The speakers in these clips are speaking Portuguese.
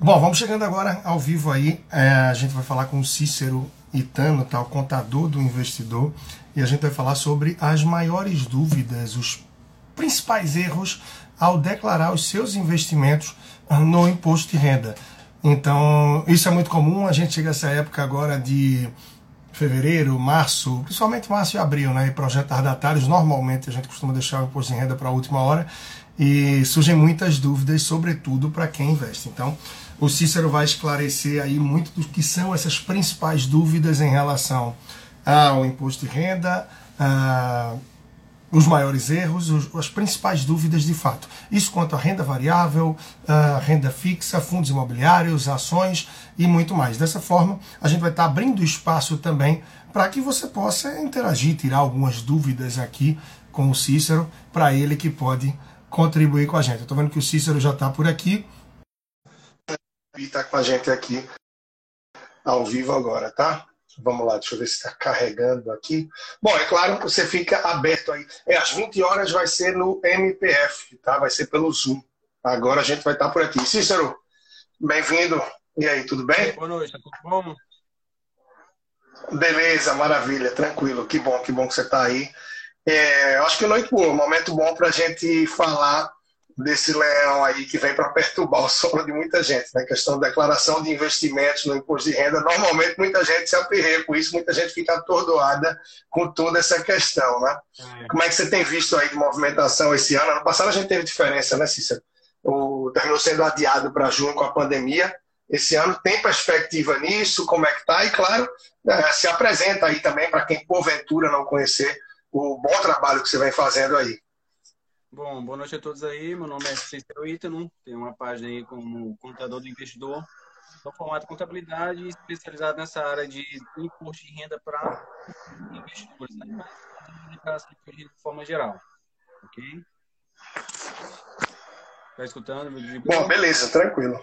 Bom, vamos chegando agora ao vivo aí. É, a gente vai falar com o Cícero Itano, tá, o contador do investidor, e a gente vai falar sobre as maiores dúvidas, os principais erros ao declarar os seus investimentos no imposto de renda. Então, isso é muito comum, a gente chega a essa época agora de fevereiro, março, principalmente março e abril, né? E projetos tardatários, normalmente a gente costuma deixar o imposto de renda para a última hora e surgem muitas dúvidas, sobretudo para quem investe. Então, o Cícero vai esclarecer aí muito do que são essas principais dúvidas em relação ao imposto de renda, os maiores erros, os, as principais dúvidas de fato. Isso quanto à renda variável, uh, renda fixa, fundos imobiliários, ações e muito mais. Dessa forma, a gente vai estar abrindo espaço também para que você possa interagir, tirar algumas dúvidas aqui com o Cícero, para ele que pode contribuir com a gente. Estou vendo que o Cícero já está por aqui. E está com a gente aqui ao vivo agora, tá? Vamos lá, deixa eu ver se está carregando aqui. Bom, é claro que você fica aberto aí. É, às 20 horas vai ser no MPF, tá? Vai ser pelo Zoom. Agora a gente vai estar por aqui. Cícero, bem-vindo. E aí, tudo bem? Boa noite, tudo bom? Beleza, maravilha, tranquilo. Que bom, que bom que você está aí. É, acho que noite boa, momento bom para a gente falar desse leão aí que vem para perturbar o sono de muita gente, né? questão da declaração de investimentos no imposto de renda. Normalmente muita gente se aperreia com isso, muita gente fica atordoada com toda essa questão, né? É. Como é que você tem visto aí de movimentação esse ano? Ano passado a gente teve diferença, né, Cícero? O, terminou sendo adiado para junho com a pandemia. Esse ano tem perspectiva nisso? Como é que tá? E claro, é, se apresenta aí também para quem porventura não conhecer o bom trabalho que você vem fazendo aí. Bom, boa noite a todos aí. Meu nome é Cícero Ítano, tenho uma página aí como contador do investidor. Sou formado em contabilidade e especializado nessa área de imposto de renda para investidores, né? Mas de forma geral. Ok? Tá escutando? Bom, beleza, tranquilo.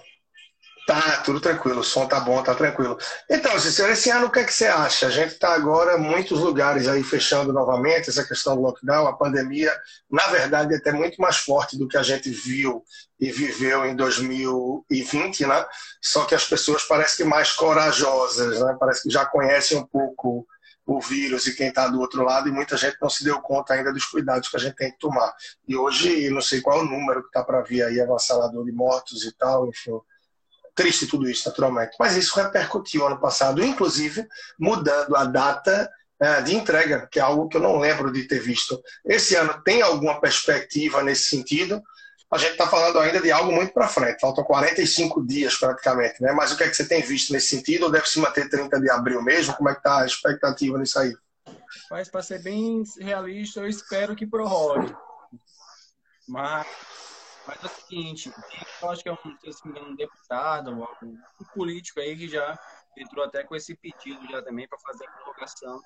Tá, tudo tranquilo, o som tá bom, tá tranquilo. Então, Cícero, esse ano o que, é que você acha? A gente está agora muitos lugares aí fechando novamente, essa questão do lockdown, a pandemia, na verdade, é até muito mais forte do que a gente viu e viveu em 2020, né? Só que as pessoas parecem que mais corajosas, né? Parece que já conhecem um pouco o vírus e quem está do outro lado, e muita gente não se deu conta ainda dos cuidados que a gente tem que tomar. E hoje, não sei qual o número que está para vir aí, avassalador de mortos e tal, enfim triste tudo isso, naturalmente. Mas isso repercutiu ano passado, inclusive mudando a data é, de entrega, que é algo que eu não lembro de ter visto. Esse ano tem alguma perspectiva nesse sentido? A gente está falando ainda de algo muito para frente, faltam 45 dias praticamente, né? Mas o que é que você tem visto nesse sentido? Ou deve se manter 30 de abril mesmo? Como é que está a expectativa nisso aí? Mas para ser bem realista, eu espero que prorrogue. Mas mas é o seguinte, eu acho que é um, se engano, um deputado, um, político aí que já entrou até com esse pedido já também para fazer a prorrogação.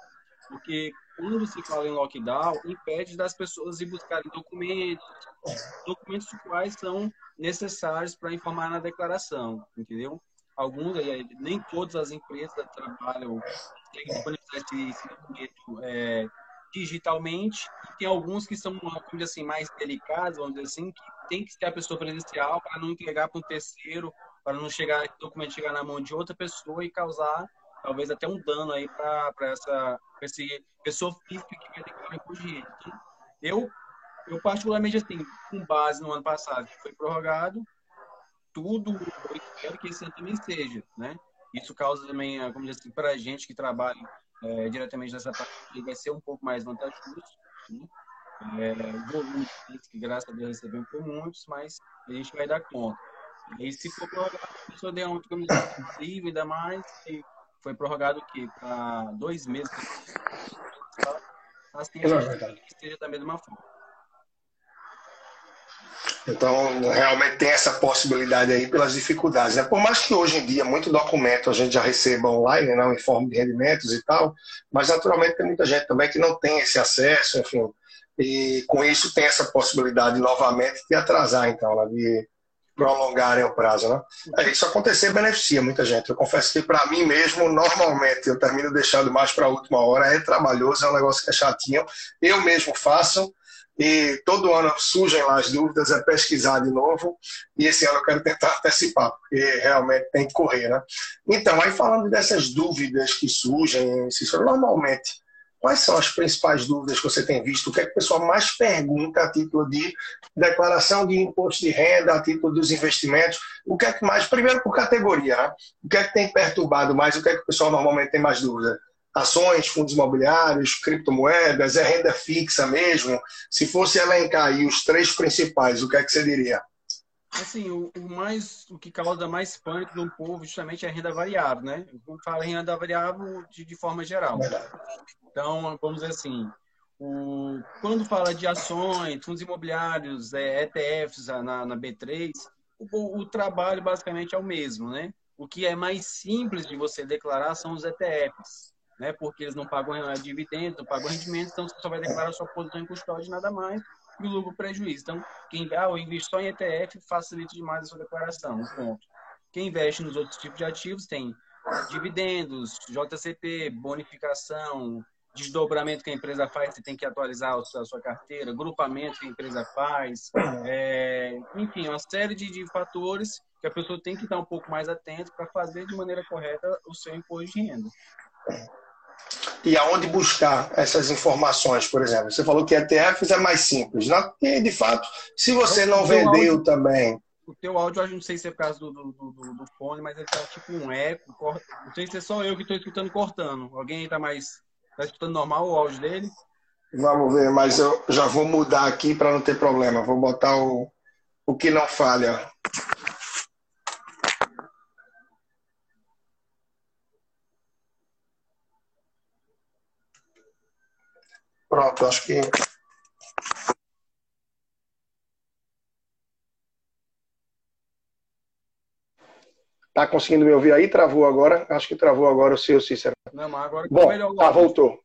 Porque quando se fala em lockdown, impede das pessoas ir buscarem documentos, documentos quais são necessários para informar na declaração, entendeu? Alguns, nem todas as empresas trabalham, têm que disponibilizar esse, documento é, digitalmente, tem alguns que são, assim, mais delicados, vamos dizer assim, que tem que ter a pessoa presencial para não entregar para um terceiro, para não chegar o documento chegar na mão de outra pessoa e causar talvez até um dano aí para essa pra esse pessoa física que vai imposto de renda. Então, eu, eu particularmente assim, com base no ano passado que foi prorrogado, tudo eu espero que esse ano também seja, né? Isso causa também, como dizer assim, para a gente que trabalha é, diretamente nessa parte, vai ser um pouco mais vantajoso, né? É, volume que graças a Deus recebemos por muitos, mas a gente vai dar conta. E se for prorrogado, a pessoa der um livre, ainda mais, e foi prorrogado o quê? Para dois meses. Assim, a gente esteja da mesma forma. Então, realmente tem essa possibilidade aí pelas dificuldades. Né? Por mais que hoje em dia muito documento a gente já receba online, não, né, em forma de rendimentos e tal, mas naturalmente tem muita gente também que não tem esse acesso, enfim, e com isso tem essa possibilidade novamente de atrasar, então, né, de prolongarem o prazo. Né? Isso acontecer beneficia muita gente. Eu confesso que para mim mesmo, normalmente, eu termino deixando mais para a última hora. É trabalhoso, é um negócio que é chatinho. Eu mesmo faço e todo ano surgem lá as dúvidas, é pesquisar de novo, e esse ano eu quero tentar antecipar, porque realmente tem que correr, né? Então, aí falando dessas dúvidas que surgem, normalmente, quais são as principais dúvidas que você tem visto? O que é que o pessoal mais pergunta a título de declaração de imposto de renda, a título dos investimentos? O que é que mais, primeiro por categoria, né? o que é que tem perturbado mais, o que é que o pessoal normalmente tem mais dúvida? ações, fundos imobiliários, criptomoedas, é renda fixa mesmo? Se fosse elencar aí os três principais, o que é que você diria? Assim, o, o mais, o que causa mais pânico no povo justamente é a renda variável, né? Fala em renda variável de, de forma geral. Então, vamos dizer assim, o, quando fala de ações, fundos imobiliários, é, ETFs na, na B3, o, o trabalho basicamente é o mesmo, né? O que é mais simples de você declarar são os ETFs né? Porque eles não pagam dividendos, não pagam rendimento, então você só vai declarar sua posição em custódia nada mais e o lucro prejuízo. Então, quem ah, eu invisto só em ETF facilita demais a sua declaração. Ponto. Quem investe nos outros tipos de ativos tem dividendos, JCP, bonificação, desdobramento que a empresa faz, você tem que atualizar a sua carteira, grupamento que a empresa faz, é, enfim, uma série de, de, fatores que a pessoa tem que estar um pouco mais atento para fazer de maneira correta o seu imposto de renda e aonde buscar essas informações, por exemplo. Você falou que ETFs é mais simples, né? E, de fato, se você não vendeu áudio, também. O teu áudio, eu não sei se é por causa do, do, do, do fone, mas ele tá tipo um eco. Não sei se é só eu que estou escutando cortando. Alguém está mais. Está escutando normal o áudio dele? Vamos ver, mas eu já vou mudar aqui para não ter problema. Vou botar o, o que não falha. Pronto, acho que. Tá conseguindo me ouvir aí? Travou agora? Acho que travou agora o seu, Cícero. Não, mas agora Bom, tá, voltou.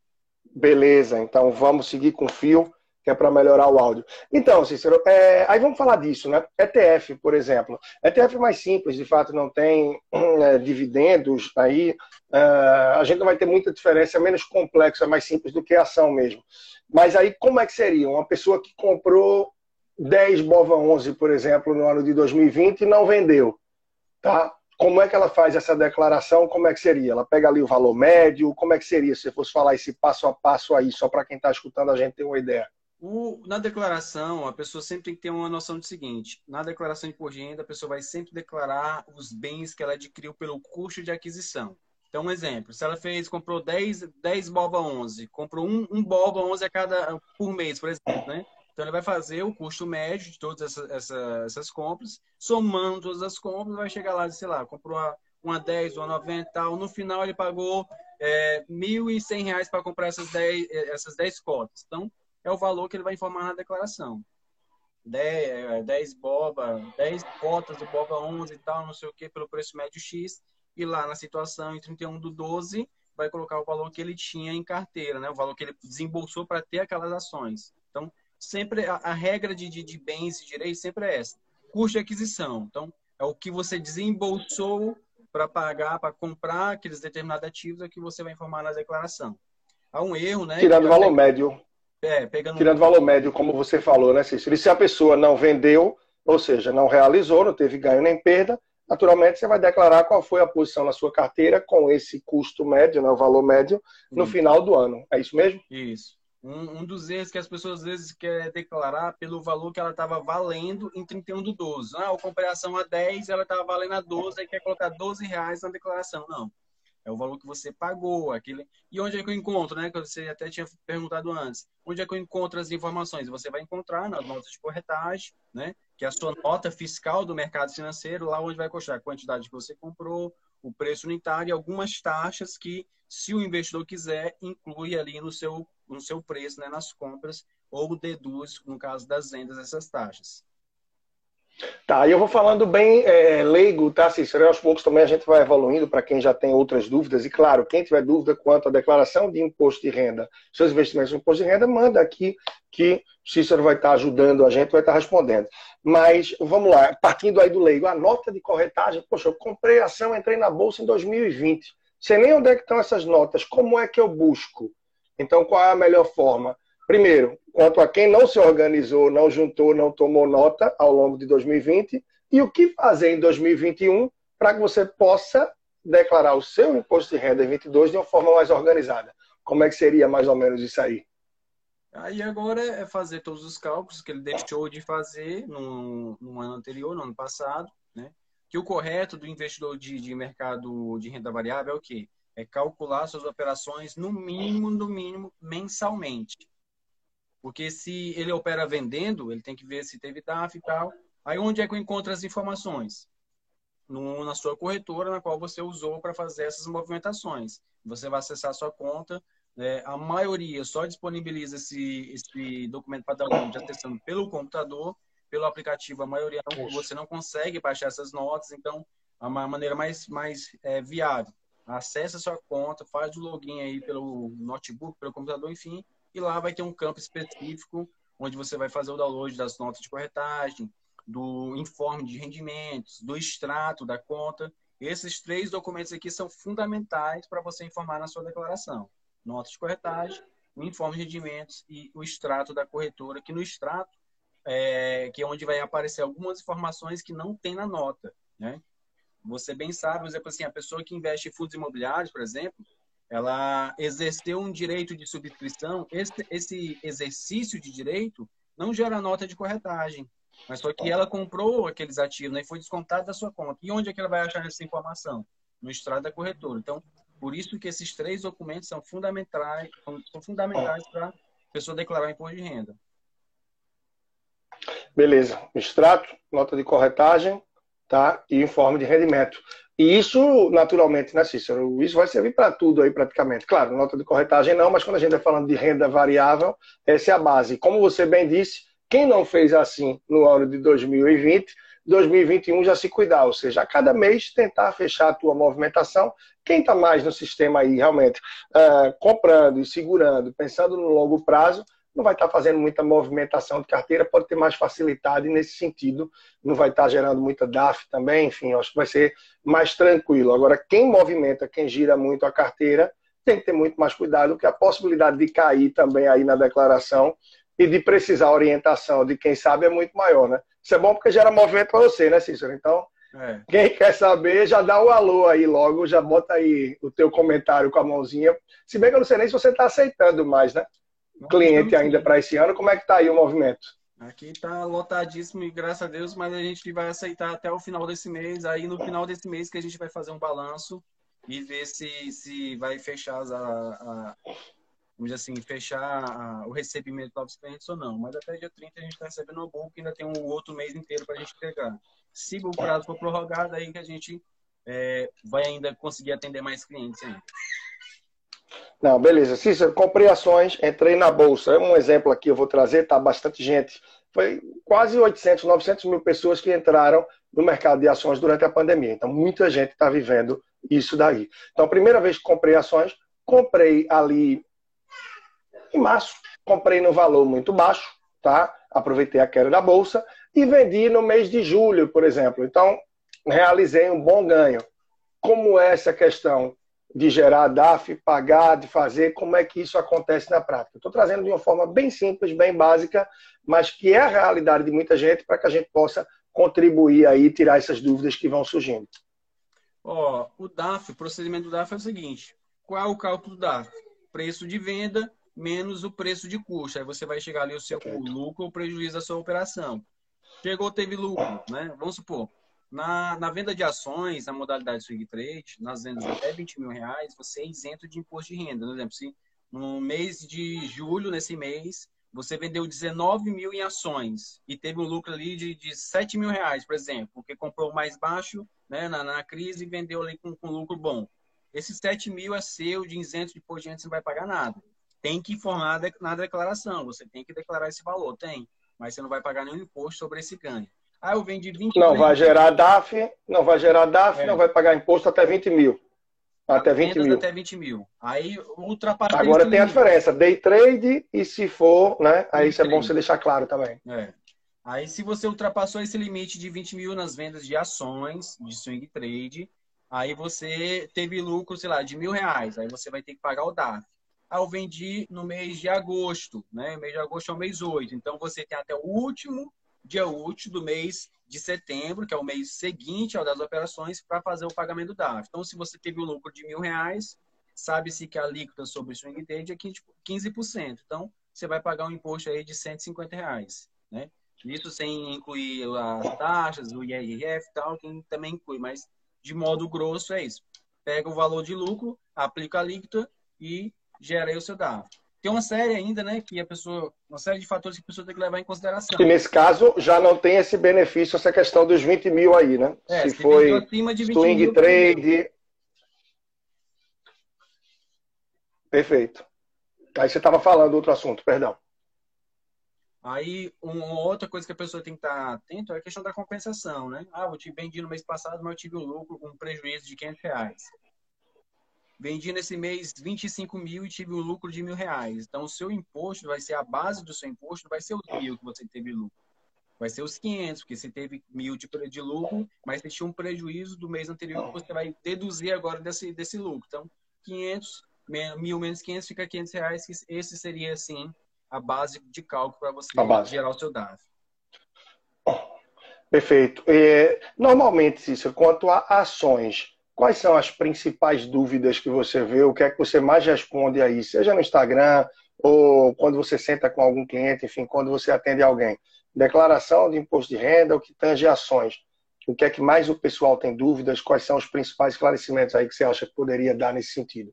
Beleza, então vamos seguir com o fio, que é para melhorar o áudio. Então, Cícero, é... aí vamos falar disso, né? ETF, por exemplo. ETF mais simples, de fato, não tem é, dividendos aí, Uh, a gente não vai ter muita diferença, é menos complexo, é mais simples do que a ação mesmo. Mas aí, como é que seria? Uma pessoa que comprou 10 BOVA 11, por exemplo, no ano de 2020 e não vendeu, tá? Como é que ela faz essa declaração? Como é que seria? Ela pega ali o valor médio? Como é que seria se você fosse falar esse passo a passo aí, só para quem está escutando a gente ter uma ideia? O, na declaração, a pessoa sempre tem que ter uma noção do seguinte: na declaração de imposto de renda, a pessoa vai sempre declarar os bens que ela adquiriu pelo custo de aquisição. Então, um exemplo, se ela fez, comprou 10, 10 BOVA 11, comprou um, um BOVA 11 a cada, por mês, por exemplo, né? Então, ele vai fazer o custo médio de todas essas, essas, essas compras, somando todas as compras, vai chegar lá, sei lá, comprou uma, uma 10, uma 90 tal. No final, ele pagou é, R$ 1.100 para comprar essas 10, essas 10 cotas. Então, é o valor que ele vai informar na declaração. 10, 10 BOVA, 10 cotas do BOVA 11 e tal, não sei o que, pelo preço médio X e lá na situação em 31 do 12 vai colocar o valor que ele tinha em carteira, né? o valor que ele desembolsou para ter aquelas ações. Então, sempre a, a regra de, de, de, bens e direitos sempre é essa. Custo de aquisição. Então, é o que você desembolsou para pagar, para comprar aqueles determinados ativos, é que você vai informar na declaração. Há um erro, né? Tirando o valor médio. É, pegando... Tirando o valor médio, como você falou, né, Cícero? E se a pessoa não vendeu, ou seja, não realizou, não teve ganho nem perda, naturalmente você vai declarar qual foi a posição na sua carteira com esse custo médio, né, o valor médio, no final do ano. É isso mesmo? Isso. Um, um, dos erros que as pessoas às vezes querem declarar pelo valor que ela estava valendo em 31 do 12. Ah, eu comprei a ação a 10, ela estava valendo a 12, aí quer colocar 12 reais na declaração. Não. É o valor que você pagou. Aquele... E onde é que eu encontro, né? Que você até tinha perguntado antes. Onde é que eu encontro as informações? Você vai encontrar nas notas de corretagem, né? Que é a sua nota fiscal do mercado financeiro, lá onde vai constar a quantidade que você comprou, o preço unitário e algumas taxas que, se o investidor quiser, inclui ali no seu, no seu preço, né? Nas compras, ou deduz, no caso das vendas, essas taxas. Tá, eu vou falando bem é, leigo, tá, Cícero? Aos poucos também a gente vai evoluindo para quem já tem outras dúvidas. E claro, quem tiver dúvida quanto à declaração de imposto de renda, seus investimentos no imposto de renda, manda aqui que Cícero vai estar ajudando a gente, vai estar respondendo. Mas vamos lá, partindo aí do leigo, a nota de corretagem, poxa, eu comprei ação, entrei na bolsa em 2020. Sei nem onde é que estão essas notas, como é que eu busco? Então, qual é a melhor forma? Primeiro, quanto a quem não se organizou, não juntou, não tomou nota ao longo de 2020 e o que fazer em 2021 para que você possa declarar o seu imposto de renda em 22 de uma forma mais organizada. Como é que seria mais ou menos isso aí? Aí agora é fazer todos os cálculos que ele deixou de fazer no, no ano anterior, no ano passado, né? Que o correto do investidor de, de mercado de renda variável é o quê? É calcular suas operações no mínimo, no mínimo, mensalmente. Porque se ele opera vendendo, ele tem que ver se teve DAF e tal. Aí onde é que eu encontro as informações? No, na sua corretora, na qual você usou para fazer essas movimentações. Você vai acessar a sua conta, é, a maioria só disponibiliza esse, esse documento para download acessando pelo computador, pelo aplicativo, a maioria não, você não consegue baixar essas notas, então a maneira mais, mais é, viável. Acesse a sua conta, faz o login aí pelo notebook, pelo computador, enfim, e lá vai ter um campo específico onde você vai fazer o download das notas de corretagem, do informe de rendimentos, do extrato da conta. Esses três documentos aqui são fundamentais para você informar na sua declaração. Nota de corretagem, o informe de rendimentos e o extrato da corretora, que no extrato é, que é onde vai aparecer algumas informações que não tem na nota, né? Você bem sabe, por exemplo, assim, a pessoa que investe em fundos imobiliários, por exemplo, ela exerceu um direito de subscrição. Esse, esse exercício de direito não gera nota de corretagem, mas só que ela comprou aqueles ativos né, e foi descontado da sua conta. E onde é que ela vai achar essa informação? No extrato da corretora. Então, por isso que esses três documentos são fundamentais, são fundamentais para a pessoa declarar imposto de renda. Beleza. Extrato, nota de corretagem, tá? E informe de rendimento. E isso, naturalmente, né, Cícero? Isso vai servir para tudo aí, praticamente. Claro, nota de corretagem não, mas quando a gente está falando de renda variável, essa é a base. Como você bem disse, quem não fez assim no ano de 2020, 2021 já se cuidar, ou seja, a cada mês tentar fechar a tua movimentação. Quem está mais no sistema aí, realmente, uh, comprando e segurando, pensando no longo prazo, não vai estar fazendo muita movimentação de carteira, pode ter mais facilidade nesse sentido, não vai estar gerando muita DAF também, enfim, acho que vai ser mais tranquilo. Agora, quem movimenta, quem gira muito a carteira, tem que ter muito mais cuidado, porque a possibilidade de cair também aí na declaração e de precisar orientação de quem sabe é muito maior, né? Isso é bom porque gera movimento para você, né, Cícero? Então, é. quem quer saber, já dá o um alô aí logo, já bota aí o teu comentário com a mãozinha. Se bem que eu não sei nem se você está aceitando mais, né? Cliente ainda para esse ano. Como é que está aí o movimento? Aqui está lotadíssimo e graças a Deus, mas a gente vai aceitar até o final desse mês. Aí no final desse mês que a gente vai fazer um balanço e ver se, se vai fechar a, a vamos dizer assim, fechar a, o recebimento de novos clientes ou não. Mas até dia 30 a gente está recebendo o bom, que ainda tem um outro mês inteiro para a gente entregar. Se o prazo for prorrogado, aí que a gente é, vai ainda conseguir atender mais clientes ainda. Não, beleza. Cícero, comprei ações, entrei na bolsa. É um exemplo aqui eu vou trazer, tá bastante gente. Foi quase 800, 900 mil pessoas que entraram no mercado de ações durante a pandemia. Então, muita gente está vivendo isso daí. Então, a primeira vez que comprei ações, comprei ali em março, comprei no valor muito baixo, tá? Aproveitei a queda da bolsa e vendi no mês de julho, por exemplo. Então, realizei um bom ganho. Como é essa questão de gerar DAF, pagar, de fazer, como é que isso acontece na prática. Estou trazendo de uma forma bem simples, bem básica, mas que é a realidade de muita gente para que a gente possa contribuir aí, tirar essas dúvidas que vão surgindo. Ó, oh, o DAF, o procedimento do DAF é o seguinte: qual é o cálculo do DAF? Preço de venda menos o preço de custo. Aí você vai chegar ali o seu lucro ou prejuízo da sua operação. Chegou, teve lucro, né? Vamos supor, na, na venda de ações, na modalidade swing trade, nas vendas até 20 mil reais, você é isento de imposto de renda. Por exemplo, se no mês de julho, nesse mês, você vendeu 19 mil em ações e teve um lucro ali de, de 7 mil reais, por exemplo, porque comprou mais baixo né, na, na crise e vendeu ali com, com lucro bom. Esses 7 mil é seu de isento de imposto de renda, você não vai pagar nada. Tem que informar na declaração, você tem que declarar esse valor, tem, mas você não vai pagar nenhum imposto sobre esse ganho. Ah, eu vendi 20 Não vai gerar DAF, não vai gerar DAF, é. não vai pagar imposto até 20 mil. Até 20 mil. Até 20 mil. Aí ultrapassa. Agora tem a diferença, day trade e se for, né? Aí isso é bom você deixar claro também. É. Aí se você ultrapassou esse limite de 20 mil nas vendas de ações, de swing trade, aí você teve lucro, sei lá, de mil reais. Aí você vai ter que pagar o DAF. ah, eu vendi no mês de agosto, né? O mês de agosto é o mês 8. Então, você tem até o último dia útil do mês de setembro, que é o mês seguinte ao das operações, para fazer o pagamento do DAF. Então, se você teve um lucro de mil reais, sabe-se que a alíquota sobre o swing trade é 15%. Então, você vai pagar um imposto aí de 150 reais, né? Isso sem incluir as taxas, o IRF e tal, que também inclui, mas de modo grosso é isso. Pega o valor de lucro, aplica a alíquota e gera aí o seu DAF. Tem uma série ainda, né, que a pessoa, uma série de fatores que a pessoa tem que levar em consideração. E nesse caso já não tem esse benefício, essa questão dos 20 mil aí, né? É, se, se foi acima de 20 swing mil, trade. Perfeito. Aí você estava falando outro assunto, perdão. Aí, uma outra coisa que a pessoa tem que estar atento é a questão da compensação, né? Ah, eu tive vendi no mês passado, mas eu tive um lucro com um prejuízo de 500 reais. Vendi nesse mês 25 mil e tive um lucro de mil reais. Então, o seu imposto vai ser a base do seu imposto, vai ser os mil que você teve lucro. Vai ser os 500, porque você teve mil de, de lucro, mas você tinha um prejuízo do mês anterior que você vai deduzir agora desse, desse lucro. Então, 500, mil menos 500 fica 500 reais. Esse seria, assim, a base de cálculo para você gerar o seu DAV. Perfeito. É, normalmente, Cícero, quanto a ações, Quais são as principais dúvidas que você vê? O que é que você mais responde aí? Seja no Instagram ou quando você senta com algum cliente, enfim, quando você atende alguém. Declaração de imposto de renda, o que tange ações. O que é que mais o pessoal tem dúvidas? Quais são os principais esclarecimentos aí que você acha que poderia dar nesse sentido?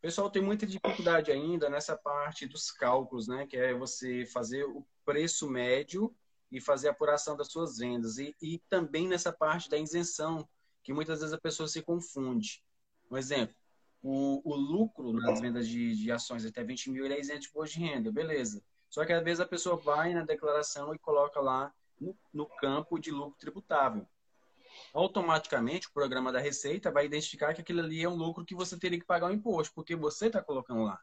Pessoal tem muita dificuldade ainda nessa parte dos cálculos, né? Que é você fazer o preço médio e fazer a apuração das suas vendas. E, e também nessa parte da isenção que muitas vezes a pessoa se confunde. Um exemplo, o, o lucro nas vendas de, de ações até 20 mil ele é isento de imposto de renda, beleza. Só que às vezes a pessoa vai na declaração e coloca lá no, no campo de lucro tributável. Automaticamente o programa da Receita vai identificar que aquilo ali é um lucro que você teria que pagar o imposto, porque você está colocando lá.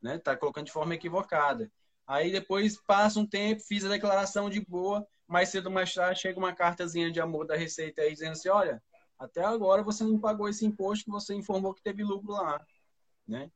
Né? Está colocando de forma equivocada. Aí depois passa um tempo, fiz a declaração de boa, mais cedo ou mais tarde chega uma cartazinha de amor da Receita aí dizendo assim, olha, até agora você não pagou esse imposto que você informou que teve lucro lá, né?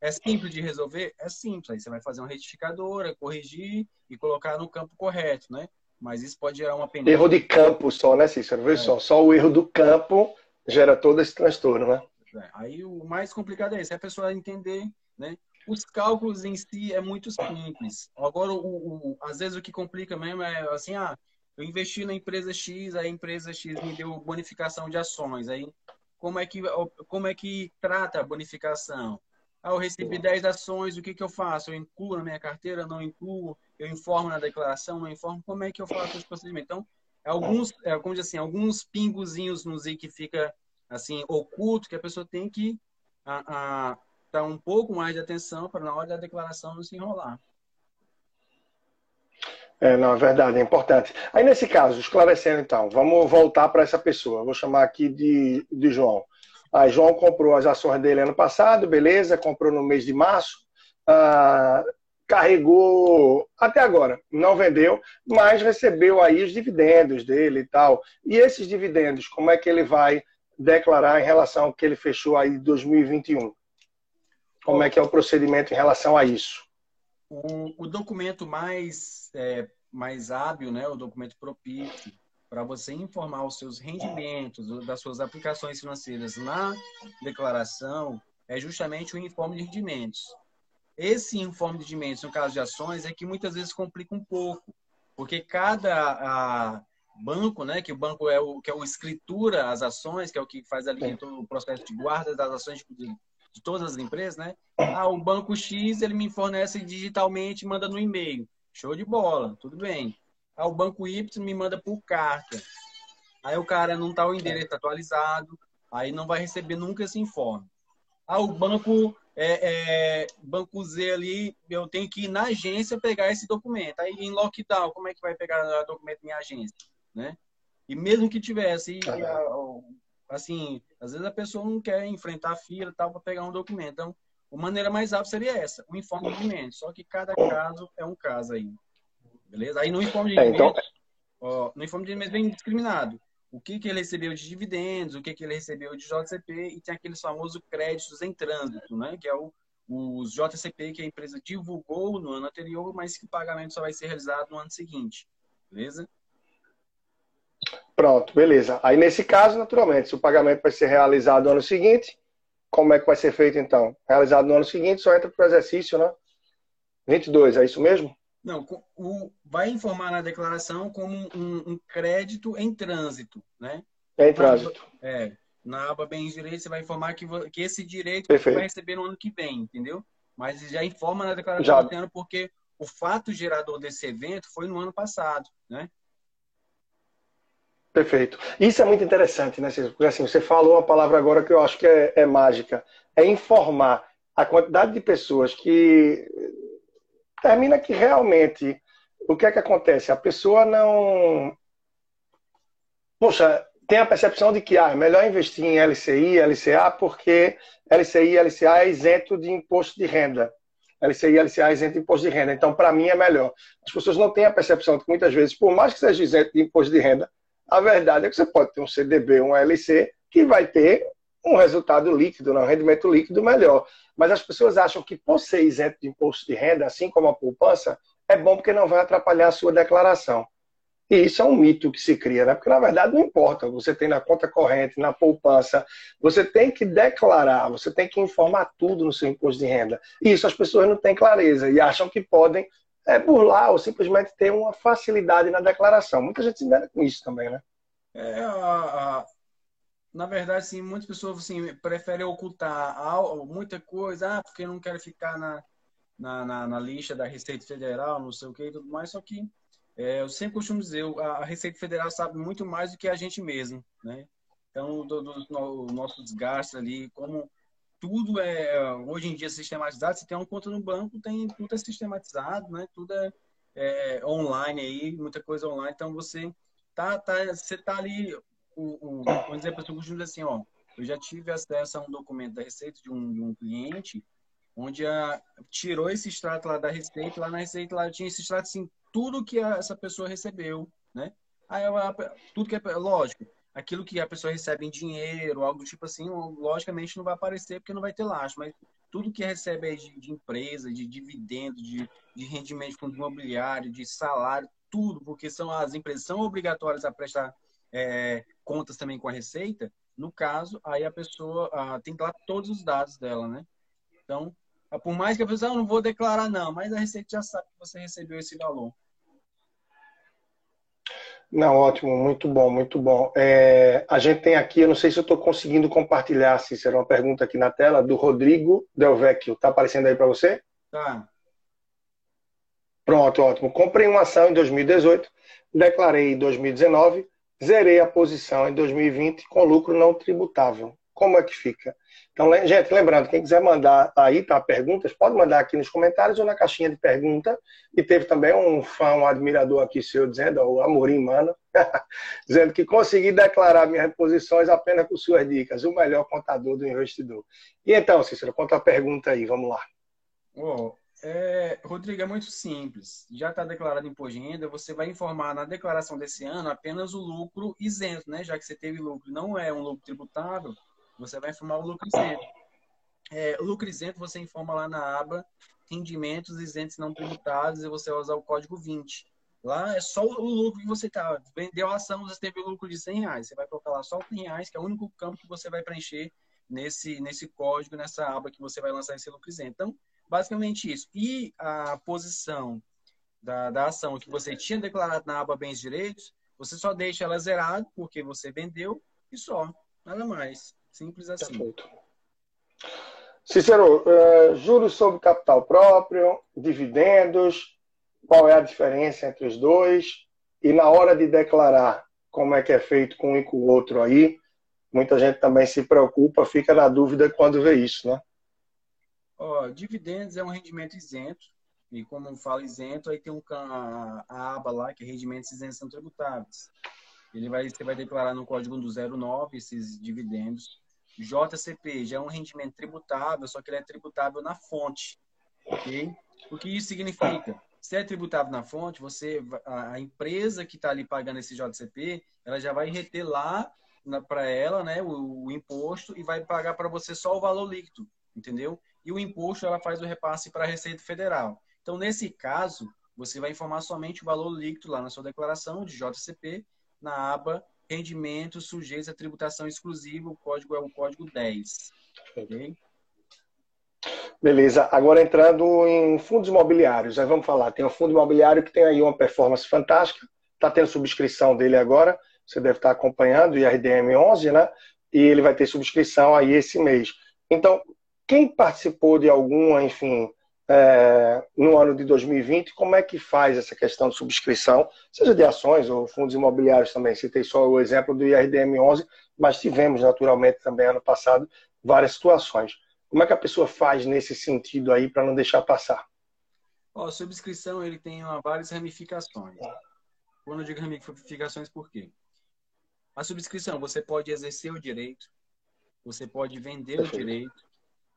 É simples de resolver? É simples. Aí você vai fazer uma retificadora, corrigir e colocar no campo correto, né? Mas isso pode gerar uma pendência. Erro de campo só, né, Cícero? Vê é. só. Só o erro do campo gera todo esse transtorno, né? É. Aí o mais complicado é esse, é a pessoa entender, né? Os cálculos em si é muito simples. Agora, o, o, às vezes o que complica mesmo é assim, ah, eu investi na empresa X, a empresa X me deu bonificação de ações. Aí, como é que, como é que trata a bonificação? Ah, eu recebi 10 ações, o que, que eu faço? Eu incluo na minha carteira? Não incluo? Eu informo na declaração? Não informo? Como é que eu faço esse procedimento? Então, alguns, é, como diz assim, alguns pingozinhos no Z que fica assim oculto que a pessoa tem que a, a, dar um pouco mais de atenção para na hora da declaração não se enrolar. É, não, é verdade, é importante. Aí, nesse caso, esclarecendo então, vamos voltar para essa pessoa. Vou chamar aqui de, de João. Aí, João comprou as ações dele ano passado, beleza, comprou no mês de março, ah, carregou até agora, não vendeu, mas recebeu aí os dividendos dele e tal. E esses dividendos, como é que ele vai declarar em relação ao que ele fechou aí em 2021? Como é que é o procedimento em relação a isso? O, o documento mais, é, mais hábil, né, o documento propício para você informar os seus rendimentos, das suas aplicações financeiras na declaração, é justamente o informe de rendimentos. Esse informe de rendimentos, no caso de ações, é que muitas vezes complica um pouco, porque cada banco, né, que o banco é o que é o escritura as ações, que é o que faz ali todo o processo de guarda das ações de, de todas as empresas, né? Ah, o banco X ele me fornece digitalmente, manda no e-mail. Show de bola, tudo bem. Ah, o banco Y me manda por carta. Aí o cara não tá o endereço atualizado, aí não vai receber nunca esse informe. Ah, o banco é, é, banco Z ali, eu tenho que ir na agência pegar esse documento. Aí em lockdown, como é que vai pegar o documento em agência, né? E mesmo que tivesse, assim, às vezes a pessoa não quer enfrentar a fila tal para pegar um documento. Então, a maneira mais rápida seria essa, o informe de rendimento. Só que cada caso é um caso aí. Beleza? Aí no informe de é, então... ó, no informe de rendimento vem discriminado. O que, que ele recebeu de dividendos, o que, que ele recebeu de JCP e tem aqueles famosos créditos em trânsito, né? Que é o, os JCP que a empresa divulgou no ano anterior, mas que o pagamento só vai ser realizado no ano seguinte. Beleza? Pronto, beleza. Aí nesse caso, naturalmente, se o pagamento vai ser realizado no ano seguinte, como é que vai ser feito então? Realizado no ano seguinte, só entra para o exercício, né? 22, é isso mesmo? Não, o, vai informar na declaração como um, um crédito em trânsito, né? Em trânsito. É, na aba bens direitos você vai informar que, que esse direito Perfeito. vai receber no ano que vem, entendeu? Mas já informa na declaração já. do ano porque o fato gerador desse evento foi no ano passado, né? Perfeito. Isso é muito interessante, né, Porque assim, você falou uma palavra agora que eu acho que é, é mágica. É informar a quantidade de pessoas que termina que realmente o que é que acontece? A pessoa não. Poxa, tem a percepção de que ah, é melhor investir em LCI, LCA, porque LCI e LCA é isento de imposto de renda. LCI e LCA é isento de imposto de renda. Então, para mim, é melhor. As pessoas não têm a percepção de que muitas vezes, por mais que seja isento de imposto de renda, a verdade é que você pode ter um CDB, um LC, que vai ter um resultado líquido, um rendimento líquido melhor. Mas as pessoas acham que por ser isento de imposto de renda, assim como a poupança, é bom porque não vai atrapalhar a sua declaração. E isso é um mito que se cria, né? Porque na verdade não importa. Você tem na conta corrente, na poupança, você tem que declarar, você tem que informar tudo no seu imposto de renda. E isso as pessoas não têm clareza e acham que podem é, burlar ou simplesmente ter uma facilidade na declaração. Muita gente se engana com isso também, né? É, a, a, na verdade, sim, muitas pessoas assim, preferem ocultar muita coisa, ah, porque não querem ficar na, na, na, na lista da Receita Federal, não sei o que e tudo mais, só que é, eu sempre costumo dizer, a Receita Federal sabe muito mais do que a gente mesmo, né? Então, do, do, do nossos gastos ali, como tudo é hoje em dia sistematizado, você tem uma conta no banco, tem tudo é sistematizado, né? Tudo é, é online aí, muita coisa online, então você tá, tá você tá ali, o, o, por exemplo, eu costumo assim, ó, eu já tive acesso a um documento da Receita de um, de um cliente, onde a, tirou esse extrato lá da Receita, lá na Receita lá tinha esse extrato assim, tudo que a, essa pessoa recebeu, né? Aí, tudo que é lógico, aquilo que a pessoa recebe em dinheiro, algo tipo assim, logicamente não vai aparecer porque não vai ter laço, mas tudo que recebe de, de empresa, de dividendo, de, de rendimento de fundo imobiliário, de salário, tudo, porque são as empresas são obrigatórias a prestar é, contas também com a Receita. No caso, aí a pessoa ah, tem dar todos os dados dela, né? Então, por mais que a pessoa ah, não vou declarar não, mas a Receita já sabe que você recebeu esse valor. Não, ótimo, muito bom, muito bom. É, a gente tem aqui, eu não sei se eu estou conseguindo compartilhar, Cícero, uma pergunta aqui na tela do Rodrigo Delvecchio. Está aparecendo aí para você? Tá. Pronto, ótimo. Comprei uma ação em 2018, declarei em 2019, zerei a posição em 2020 com lucro não tributável. Como é que fica? Então, gente, lembrando, quem quiser mandar aí tá, perguntas, pode mandar aqui nos comentários ou na caixinha de pergunta. E teve também um fã, um admirador aqui seu, dizendo, o Amorim Mano, dizendo que consegui declarar minhas reposições apenas com suas dicas, o melhor contador do investidor. E então, Cícero, conta a pergunta aí, vamos lá. Oh, é, Rodrigo, é muito simples. Já está declarado imposto de renda, você vai informar na declaração desse ano apenas o lucro isento, né? Já que você teve lucro, não é um lucro tributável, você vai informar o lucro isento. É, o lucro isento você informa lá na aba rendimentos isentos não tributados e você vai usar o código 20. Lá é só o lucro que você tá. Vendeu a ação, você teve o lucro de 100 reais. Você vai colocar lá só 100 reais, que é o único campo que você vai preencher nesse, nesse código, nessa aba que você vai lançar esse lucro isento. Então, basicamente isso. E a posição da, da ação que você tinha declarado na aba bens direitos, você só deixa ela zerada, porque você vendeu e só. Nada mais. Simples assim. Perfeito. Cícero, uh, juros sobre capital próprio, dividendos, qual é a diferença entre os dois? E na hora de declarar, como é que é feito com um e com o outro aí? Muita gente também se preocupa, fica na dúvida quando vê isso, né? Ó, dividendos é um rendimento isento, e como fala isento, aí tem um, a, a aba lá, que é rendimentos isentos são tributáveis. Ele vai, você vai declarar no código do 09 esses dividendos. JCP já é um rendimento tributável, só que ele é tributável na fonte. Ok? O que isso significa? Se é tributável na fonte, você a empresa que está ali pagando esse JCP, ela já vai reter lá para ela né, o, o, imposto e vai pagar para você só o valor líquido, entendeu? e o imposto ela faz o repasse para a Receita Federal. Então, nesse caso, você vai informar somente o valor líquido lá na sua declaração de JCP, na aba Rendimentos sujeitos à tributação exclusiva, o código é o código 10. Ok? Beleza. Agora entrando em fundos imobiliários, aí vamos falar. Tem um fundo imobiliário que tem aí uma performance fantástica, está tendo subscrição dele agora, você deve estar acompanhando, o IRDM 11, né? E ele vai ter subscrição aí esse mês. Então, quem participou de alguma, enfim, é, no ano de 2020, como é que faz essa questão de subscrição, seja de ações ou fundos imobiliários também? Citei só o exemplo do IRDM 11, mas tivemos naturalmente também ano passado várias situações. Como é que a pessoa faz nesse sentido aí para não deixar passar? Ó, a subscrição ele tem uma, várias ramificações. Quando eu digo ramificações, por quê? A subscrição, você pode exercer o direito, você pode vender Perfeito. o direito,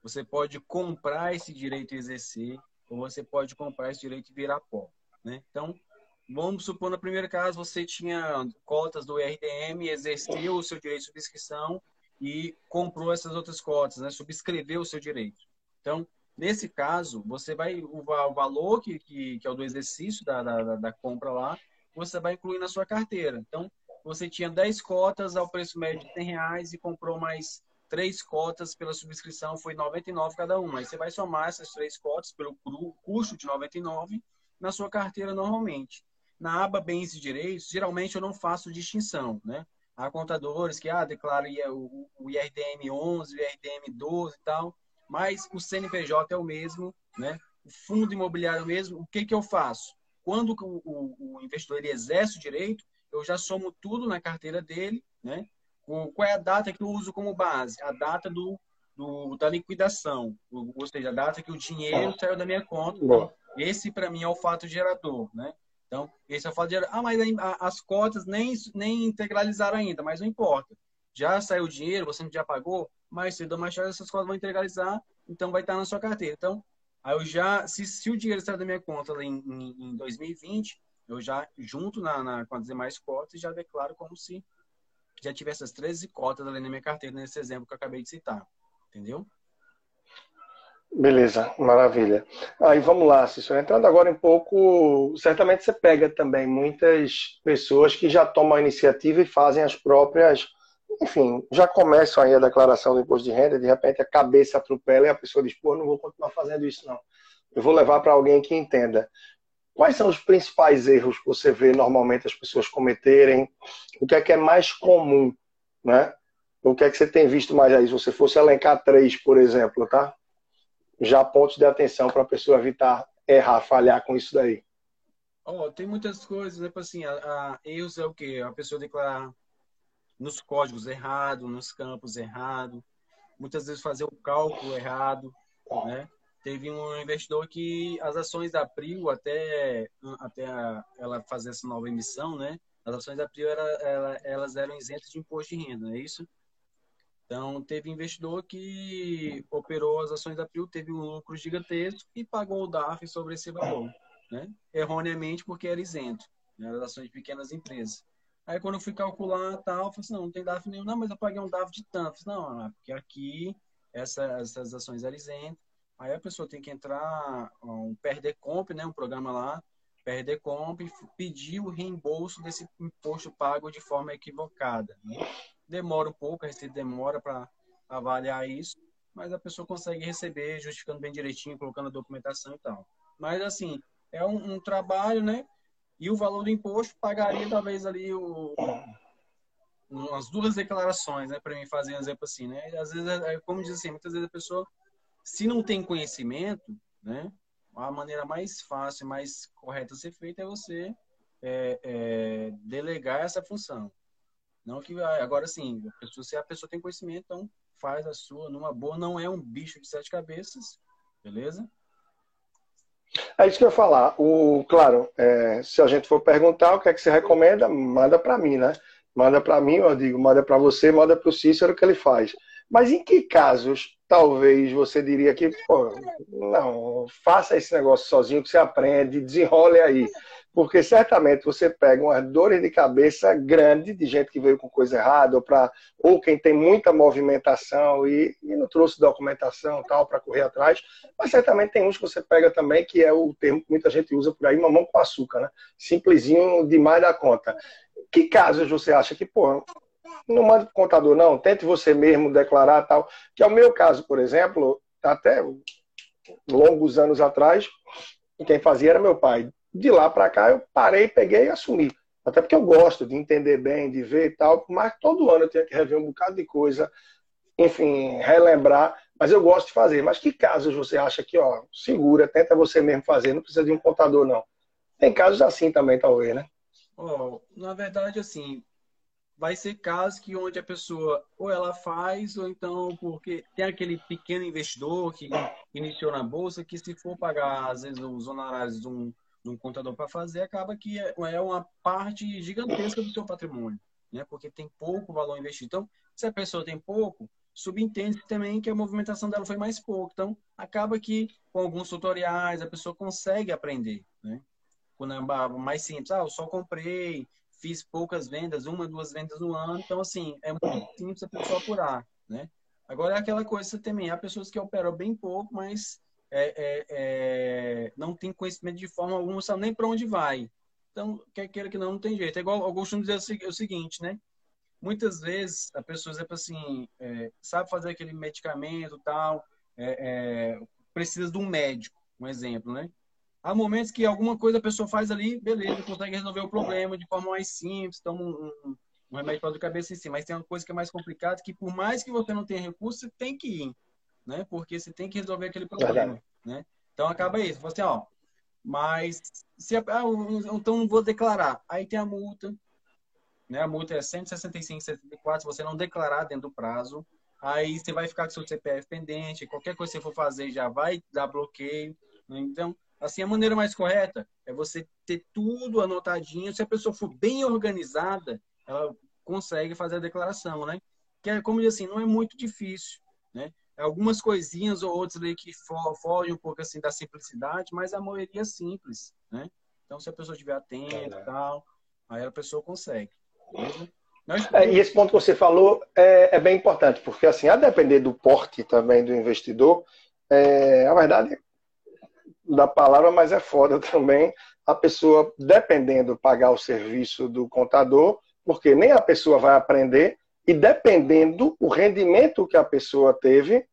você pode comprar esse direito e exercer, ou você pode comprar esse direito e virar pó. Né? Então, vamos supor, no primeiro caso, você tinha cotas do RDM, exerceu o seu direito de subscrição e comprou essas outras cotas, né? subscreveu o seu direito. Então, nesse caso, você vai, o, valor que, que, que é o do exercício da, da, da compra lá, você vai incluir na sua carteira. Então, você tinha 10 cotas ao preço médio de 100 reais e comprou mais três cotas pela subscrição foi 99 cada uma. Aí você vai somar essas três cotas pelo custo de 99 na sua carteira normalmente. Na aba bens e direitos, geralmente eu não faço distinção, né? Há contadores que ah, declaram o IRDM 11, o IRDM 12 e tal, mas o CNPJ é o mesmo, né? O fundo imobiliário é o mesmo. O que, que eu faço? Quando o, o, o investidor ele exerce o direito, eu já somo tudo na carteira dele, né? Qual é a data que eu uso como base? A data do, do da liquidação, ou seja, a data que o dinheiro saiu da minha conta. Então, esse, para mim, é o fato gerador, né? Então, esse é o fato gerador. Ah, mas as cotas nem, nem integralizaram ainda, mas não importa. Já saiu o dinheiro, você já pagou, mas cedo ou mais tarde essas cotas vão integralizar, então vai estar na sua carteira. Então, aí eu já, se, se o dinheiro saiu da minha conta em, em, em 2020, eu já junto na, na, com as demais cotas e já declaro como se já tive essas 13 cotas ali na minha carteira, nesse exemplo que eu acabei de citar. Entendeu? Beleza, maravilha. Aí vamos lá, Cícero. Entrando agora um pouco, certamente você pega também muitas pessoas que já tomam a iniciativa e fazem as próprias, enfim, já começam aí a declaração do imposto de renda, de repente a cabeça atropela e a pessoa diz, pô, não vou continuar fazendo isso não. Eu vou levar para alguém que entenda. Quais são os principais erros que você vê normalmente as pessoas cometerem? O que é que é mais comum, né? O que é que você tem visto mais aí? Se você fosse elencar três, por exemplo, tá? Já pontos de atenção para a pessoa evitar errar, falhar com isso daí. Oh, tem muitas coisas, né? Assim, a, a, erros é o quê? A pessoa declarar nos códigos errado, nos campos errado, muitas vezes fazer o cálculo errado, né? Teve um investidor que as ações da Prio, até, até ela fazer essa nova emissão, né? As ações da Prio, era, ela, elas eram isentas de imposto de renda, não é isso? Então, teve investidor que operou as ações da Prio, teve um lucro gigantesco e pagou o DAF sobre esse valor, né? Erroneamente, porque era isento, né? as ações de pequenas empresas. Aí, quando eu fui calcular tal, eu falei assim, não, não tem DAF nenhum. Não, mas eu paguei um DAF de tanto. Não, porque aqui essa, essas ações eram isentas Aí a pessoa tem que entrar um perder comp, né, um programa lá, perder comp pedir o reembolso desse imposto pago de forma equivocada. Né? Demora um pouco, a Receita demora para avaliar isso, mas a pessoa consegue receber, justificando bem direitinho, colocando a documentação e tal. Mas assim, é um, um trabalho, né? E o valor do imposto pagaria talvez ali o, umas duas declarações, né, para mim fazer um exemplo assim, né? Às vezes, é, como diz assim, muitas vezes a pessoa se não tem conhecimento, né, a maneira mais fácil, mais correta a ser feita é você é, é, delegar essa função. Não que ah, agora sim, a pessoa, se a pessoa tem conhecimento, então faz a sua numa boa, não é um bicho de sete cabeças, beleza? É isso que eu ia falar. O, claro, é, se a gente for perguntar o que é que você recomenda, manda para mim, né? Manda para mim, eu digo, manda para você, manda para o Cícero que ele faz. Mas em que casos talvez você diria que, pô, não, faça esse negócio sozinho que você aprende, desenrole aí. porque certamente você pega umas dores de cabeça grande de gente que veio com coisa errada, ou, pra, ou quem tem muita movimentação e, e não trouxe documentação tal para correr atrás, mas certamente tem uns que você pega também, que é o termo que muita gente usa por aí, mamão com açúcar, né? Simplesinho demais da conta. Que casos você acha que, pô, não manda para o contador, não, tente você mesmo declarar tal, que é o meu caso, por exemplo, até longos anos atrás, quem fazia era meu pai de lá para cá eu parei, peguei e assumi. Até porque eu gosto de entender bem, de ver e tal, mas todo ano eu tenho que rever um bocado de coisa, enfim, relembrar, mas eu gosto de fazer. Mas que casos você acha que, ó, segura, tenta você mesmo fazer, não precisa de um contador, não. Tem casos assim também, talvez, né? Oh, na verdade, assim, vai ser casos que onde a pessoa ou ela faz, ou então porque tem aquele pequeno investidor que iniciou na bolsa, que se for pagar, às vezes, os honorários de um de um contador para fazer, acaba que é, é uma parte gigantesca do seu patrimônio, né? Porque tem pouco valor investido. Então, se a pessoa tem pouco, subentende também que a movimentação dela foi mais pouco. Então, acaba que com alguns tutoriais a pessoa consegue aprender, né? Quando é mais simples, ah, eu só comprei, fiz poucas vendas, uma, duas vendas no ano. Então, assim, é muito simples a pessoa apurar, né? Agora é aquela coisa também, há pessoas que operam bem pouco, mas é, é, é, não tem conhecimento de forma alguma, sabe nem para onde vai. Então, quer queira que não, não tem jeito. É igual eu costumo dizer o seguinte, né? Muitas vezes a pessoa é assim, é, sabe fazer aquele medicamento tal, precisa de um médico, um exemplo, né? Há momentos que alguma coisa a pessoa faz ali, beleza, consegue resolver o problema de forma mais simples, toma um, um, um remédio para dor de cabeça em si. Mas tem uma coisa que é mais complicada, que por mais que você não tenha recurso, você tem que ir né? Porque você tem que resolver aquele problema, né? Então acaba isso. Você, ó, mas se ah, então não vou declarar. Aí tem a multa, né? A multa é 165, 74 se você não declarar dentro do prazo. Aí você vai ficar com seu CPF pendente, qualquer coisa que você for fazer já vai dar bloqueio. Né? Então, assim, a maneira mais correta é você ter tudo anotadinho. Se a pessoa for bem organizada, ela consegue fazer a declaração, né? Que é, como diz assim, não é muito difícil, né? algumas coisinhas ou outras ali que fogem um pouco assim da simplicidade, mas a maioria é simples, né? Então, se a pessoa estiver atenta e tal, aí a pessoa consegue. É, e esse ponto que você falou é, é, bem importante, porque assim, a depender do porte também do investidor, é, a verdade da palavra, mas é foda também a pessoa, dependendo, pagar o serviço do contador, porque nem a pessoa vai aprender, e dependendo o rendimento que a pessoa teve,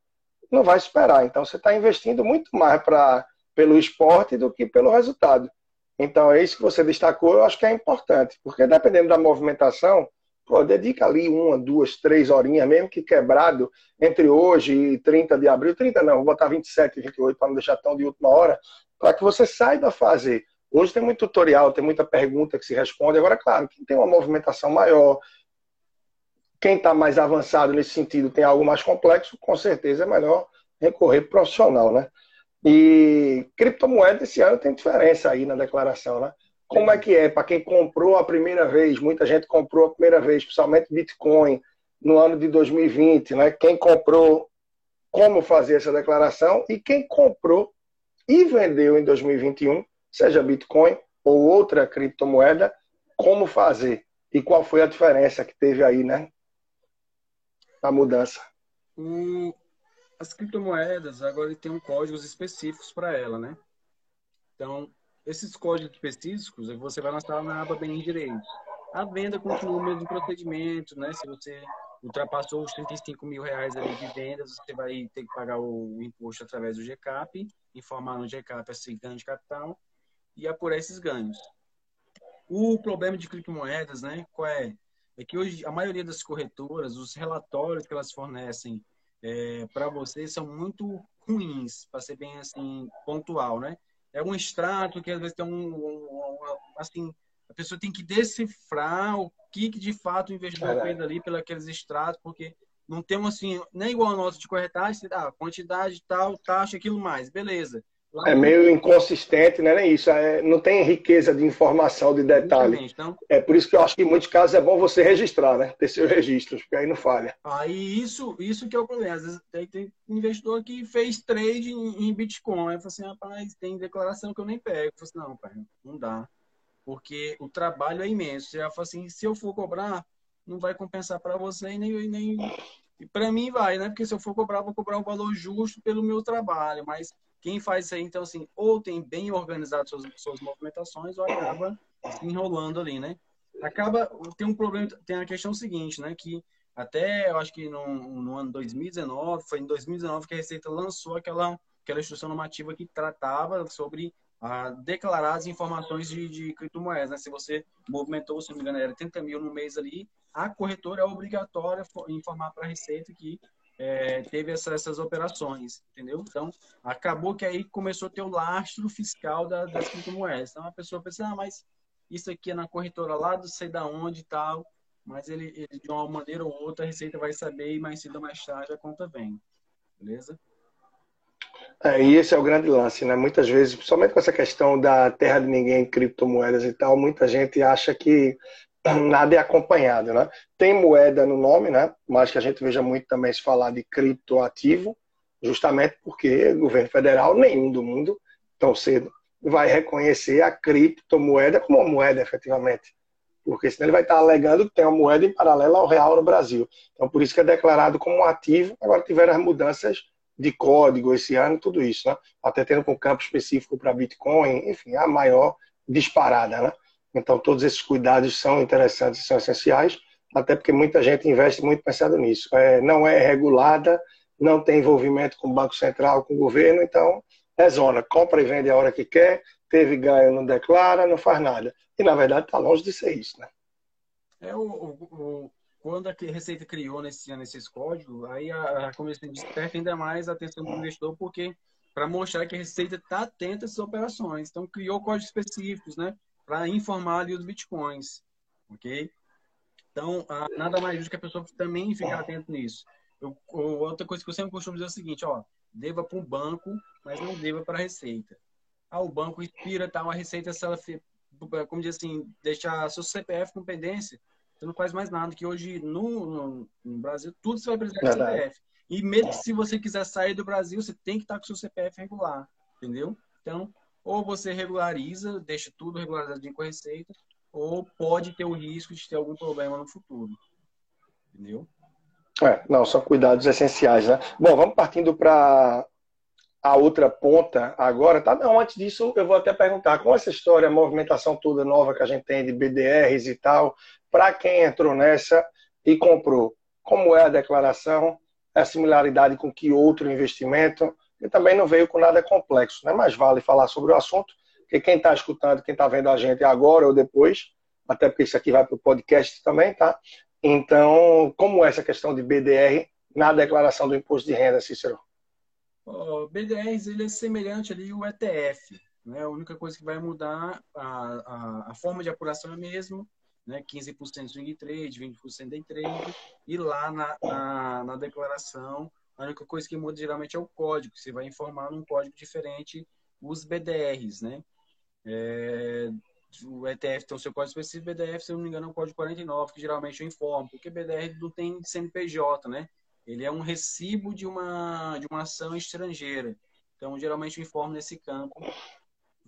não vai esperar. Então você está investindo muito mais pra, pelo esporte do que pelo resultado. Então é isso que você destacou, eu acho que é importante, porque dependendo da movimentação, pô, dedica ali uma, duas, três horinhas, mesmo que quebrado, entre hoje e 30 de abril, 30 não, vou botar 27 e 28 para não deixar tão de última hora, para que você saiba fazer. Hoje tem muito tutorial, tem muita pergunta que se responde. Agora, claro, quem tem uma movimentação maior, quem está mais avançado nesse sentido tem algo mais complexo, com certeza é melhor recorrer profissional, né? E criptomoeda esse ano tem diferença aí na declaração, né? Como é que é para quem comprou a primeira vez? Muita gente comprou a primeira vez, principalmente Bitcoin, no ano de 2020, né? Quem comprou, como fazer essa declaração? E quem comprou e vendeu em 2021, seja Bitcoin ou outra criptomoeda, como fazer? E qual foi a diferença que teve aí, né? a mudança? O, as criptomoedas agora tem um códigos específicos para ela, né? Então, esses códigos específicos você vai lançar na aba bem direito. A venda continua o mesmo procedimento, né? Se você ultrapassou os 35 mil reais ali de vendas, você vai ter que pagar o imposto através do GCAP, informar no GCAP esse ganho de capital e apurar esses ganhos. O problema de criptomoedas, né? Qual é? é que hoje a maioria das corretoras, os relatórios que elas fornecem é, para vocês são muito ruins, para ser bem assim pontual, né? É um extrato que às vezes tem um, um, assim a pessoa tem que decifrar o que, que de fato o investidor Caralho. fez ali pelos aqueles extratos, porque não temos assim nem igual a nota de corretagem, ah, quantidade tal, taxa, aquilo mais, beleza. É meio inconsistente, né? Nem isso. É, não tem riqueza de informação, de detalhe. Então, é por isso que eu acho que em muitos casos é bom você registrar, né? Ter seus registros, porque aí não falha. Aí isso, isso que é o problema. Às vezes tem, tem investidor que fez trade em, em Bitcoin. Aí fala assim, rapaz, tem declaração que eu nem pego. Eu falo assim, não, pai, não dá. porque o trabalho é imenso. Você já fala assim, se eu for cobrar, não vai compensar para você e nem, nem e para mim vai, né? Porque se eu for cobrar, vou cobrar um valor justo pelo meu trabalho, mas quem faz isso aí, então, assim, ou tem bem organizado suas, suas movimentações, ou acaba se enrolando ali, né? Acaba, tem um problema, tem a questão seguinte, né? Que até, eu acho que no, no ano 2019, foi em 2019 que a Receita lançou aquela, aquela instrução normativa que tratava sobre a declarar as informações de, de criptomoedas, né? Se você movimentou, se não me engano, era 30 mil no mês ali, a corretora é obrigatória informar para a Receita que é, teve essa, essas operações, entendeu? Então, acabou que aí começou a ter o lastro fiscal da, das criptomoedas. Então, a pessoa pensa, ah, mas isso aqui é na corretora lá do sei da onde e tal, mas ele, ele, de uma maneira ou outra, a Receita vai saber e mais cedo ou mais tarde a conta vem, beleza? É, e esse é o grande lance, né? Muitas vezes, principalmente com essa questão da terra de ninguém, criptomoedas e tal, muita gente acha que nada é acompanhado, né? Tem moeda no nome, né? Mas que a gente veja muito também se falar de criptoativo, justamente porque o governo federal, nenhum do mundo, tão cedo, vai reconhecer a criptomoeda como uma moeda, efetivamente. Porque senão ele vai estar alegando que tem uma moeda em paralelo ao real no Brasil. Então, por isso que é declarado como um ativo. Agora tiveram as mudanças de código esse ano, tudo isso, né? Até tendo com campo específico para Bitcoin, enfim, a maior disparada, né? Então, todos esses cuidados são interessantes são essenciais, até porque muita gente investe muito pensando nisso. É, não é regulada, não tem envolvimento com o Banco Central, com o governo, então é zona. Compra e vende a hora que quer, teve ganho, não declara, não faz nada. E, na verdade, está longe de ser isso, né? É o, o, quando a Receita criou nesse ano esses códigos, aí a, a Comissão desperta ainda mais a atenção do investidor, porque para mostrar que a Receita está atenta a essas operações. Então, criou códigos específicos, né? Para informar ali os bitcoins, ok? Então, nada mais justo que a pessoa também ficar atento nisso. Eu, outra coisa que eu sempre costumo dizer é o seguinte, ó, deva para um banco, mas não deva para a receita. Ah, o banco inspira tal, a receita, se ela, como diz assim, deixar seu CPF com pendência, você não faz mais nada, que hoje no, no, no Brasil tudo você vai precisar de CPF. E mesmo se você quiser sair do Brasil, você tem que estar com seu CPF regular, entendeu? Então, ou você regulariza, deixa tudo regularizado com a receita, ou pode ter o risco de ter algum problema no futuro. Entendeu? É, não, são cuidados essenciais, né? Bom, vamos partindo para a outra ponta agora, tá? Não, antes disso, eu vou até perguntar, com essa história, a movimentação toda nova que a gente tem de BDRs e tal, para quem entrou nessa e comprou, como é a declaração, a similaridade com que outro investimento, e também não veio com nada complexo. Né? Mas vale falar sobre o assunto, porque quem está escutando, quem está vendo a gente agora ou depois, até porque isso aqui vai para o podcast também, tá? Então, como é essa questão de BDR na declaração do imposto de renda, Cícero? O BDRs ele é semelhante ali ao ETF. Né? A única coisa que vai mudar, a, a, a forma de apuração é a mesma, né? 15% swing trade, 20% day trade, e lá na, na, na declaração a única coisa que muda geralmente é o código. Você vai informar num código diferente os BDRs, né? É, o ETF tem o seu código específico, BDF, se eu não me engano, é o código 49, que geralmente eu informo, porque BDR não tem CNPJ, né? Ele é um recibo de uma, de uma ação estrangeira. Então, geralmente eu informo nesse campo,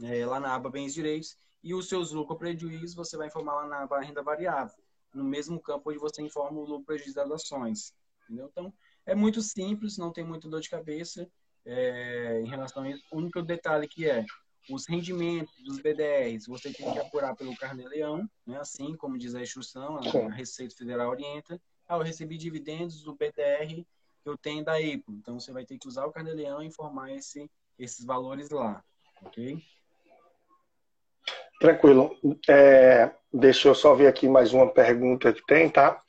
é, lá na aba Bens e Direitos, e os seus lucros ou prejuízos você vai informar lá na aba Renda Variável, no mesmo campo onde você informa o lucro prejuízo das ações. Entendeu? Então, é muito simples, não tem muito dor de cabeça é, em relação a isso. O único detalhe que é os rendimentos dos BDRs, você tem que apurar pelo Carnê-Leão, né? assim como diz a instrução, a Receita Federal orienta. Ah, eu recebi dividendos do BDR que eu tenho da EPO. Então, você vai ter que usar o Carnê-Leão e informar esse, esses valores lá, ok? Tranquilo. É, deixa eu só ver aqui mais uma pergunta que tem, tá?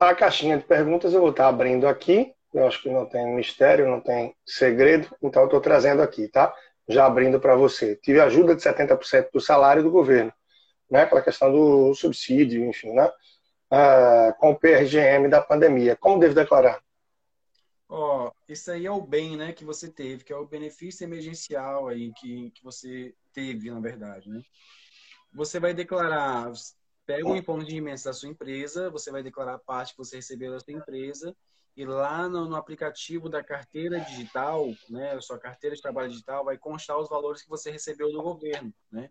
A caixinha de perguntas eu vou estar abrindo aqui. Eu acho que não tem mistério, não tem segredo, então eu estou trazendo aqui, tá? Já abrindo para você. Tive ajuda de 70% do salário do governo, né? Aquela questão do subsídio, enfim, né? Ah, com o PRGM da pandemia. Como devo declarar? Ó, oh, isso aí é o bem, né, que você teve, que é o benefício emergencial aí que, que você teve, na verdade, né? Você vai declarar pega o imposto de rendimentos da sua empresa, você vai declarar a parte que você recebeu da sua empresa, e lá no, no, aplicativo da carteira digital, né, sua carteira de trabalho digital, vai constar os valores que você recebeu do governo, né?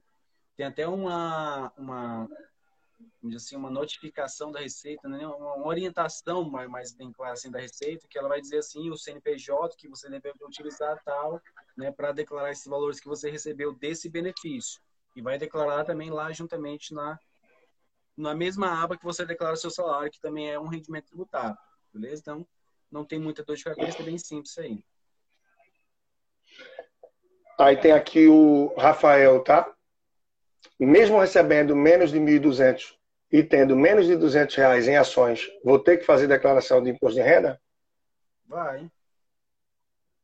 tem até uma, uma, assim, uma notificação da Receita, né? uma, orientação mais, mais bem clara assim, da Receita, que ela vai dizer assim, o CNPJ que você deve utilizar tal, né, para declarar esses valores que você recebeu desse benefício. E vai declarar também lá juntamente na, na mesma aba que você declara o seu salário, que também é um rendimento tributável. Beleza? Então, não tem muita dor de cabeça, é bem simples aí. Aí tem aqui o Rafael, tá? Mesmo recebendo menos de 1.200 e tendo menos de 200 reais em ações, vou ter que fazer declaração de imposto de renda? Vai.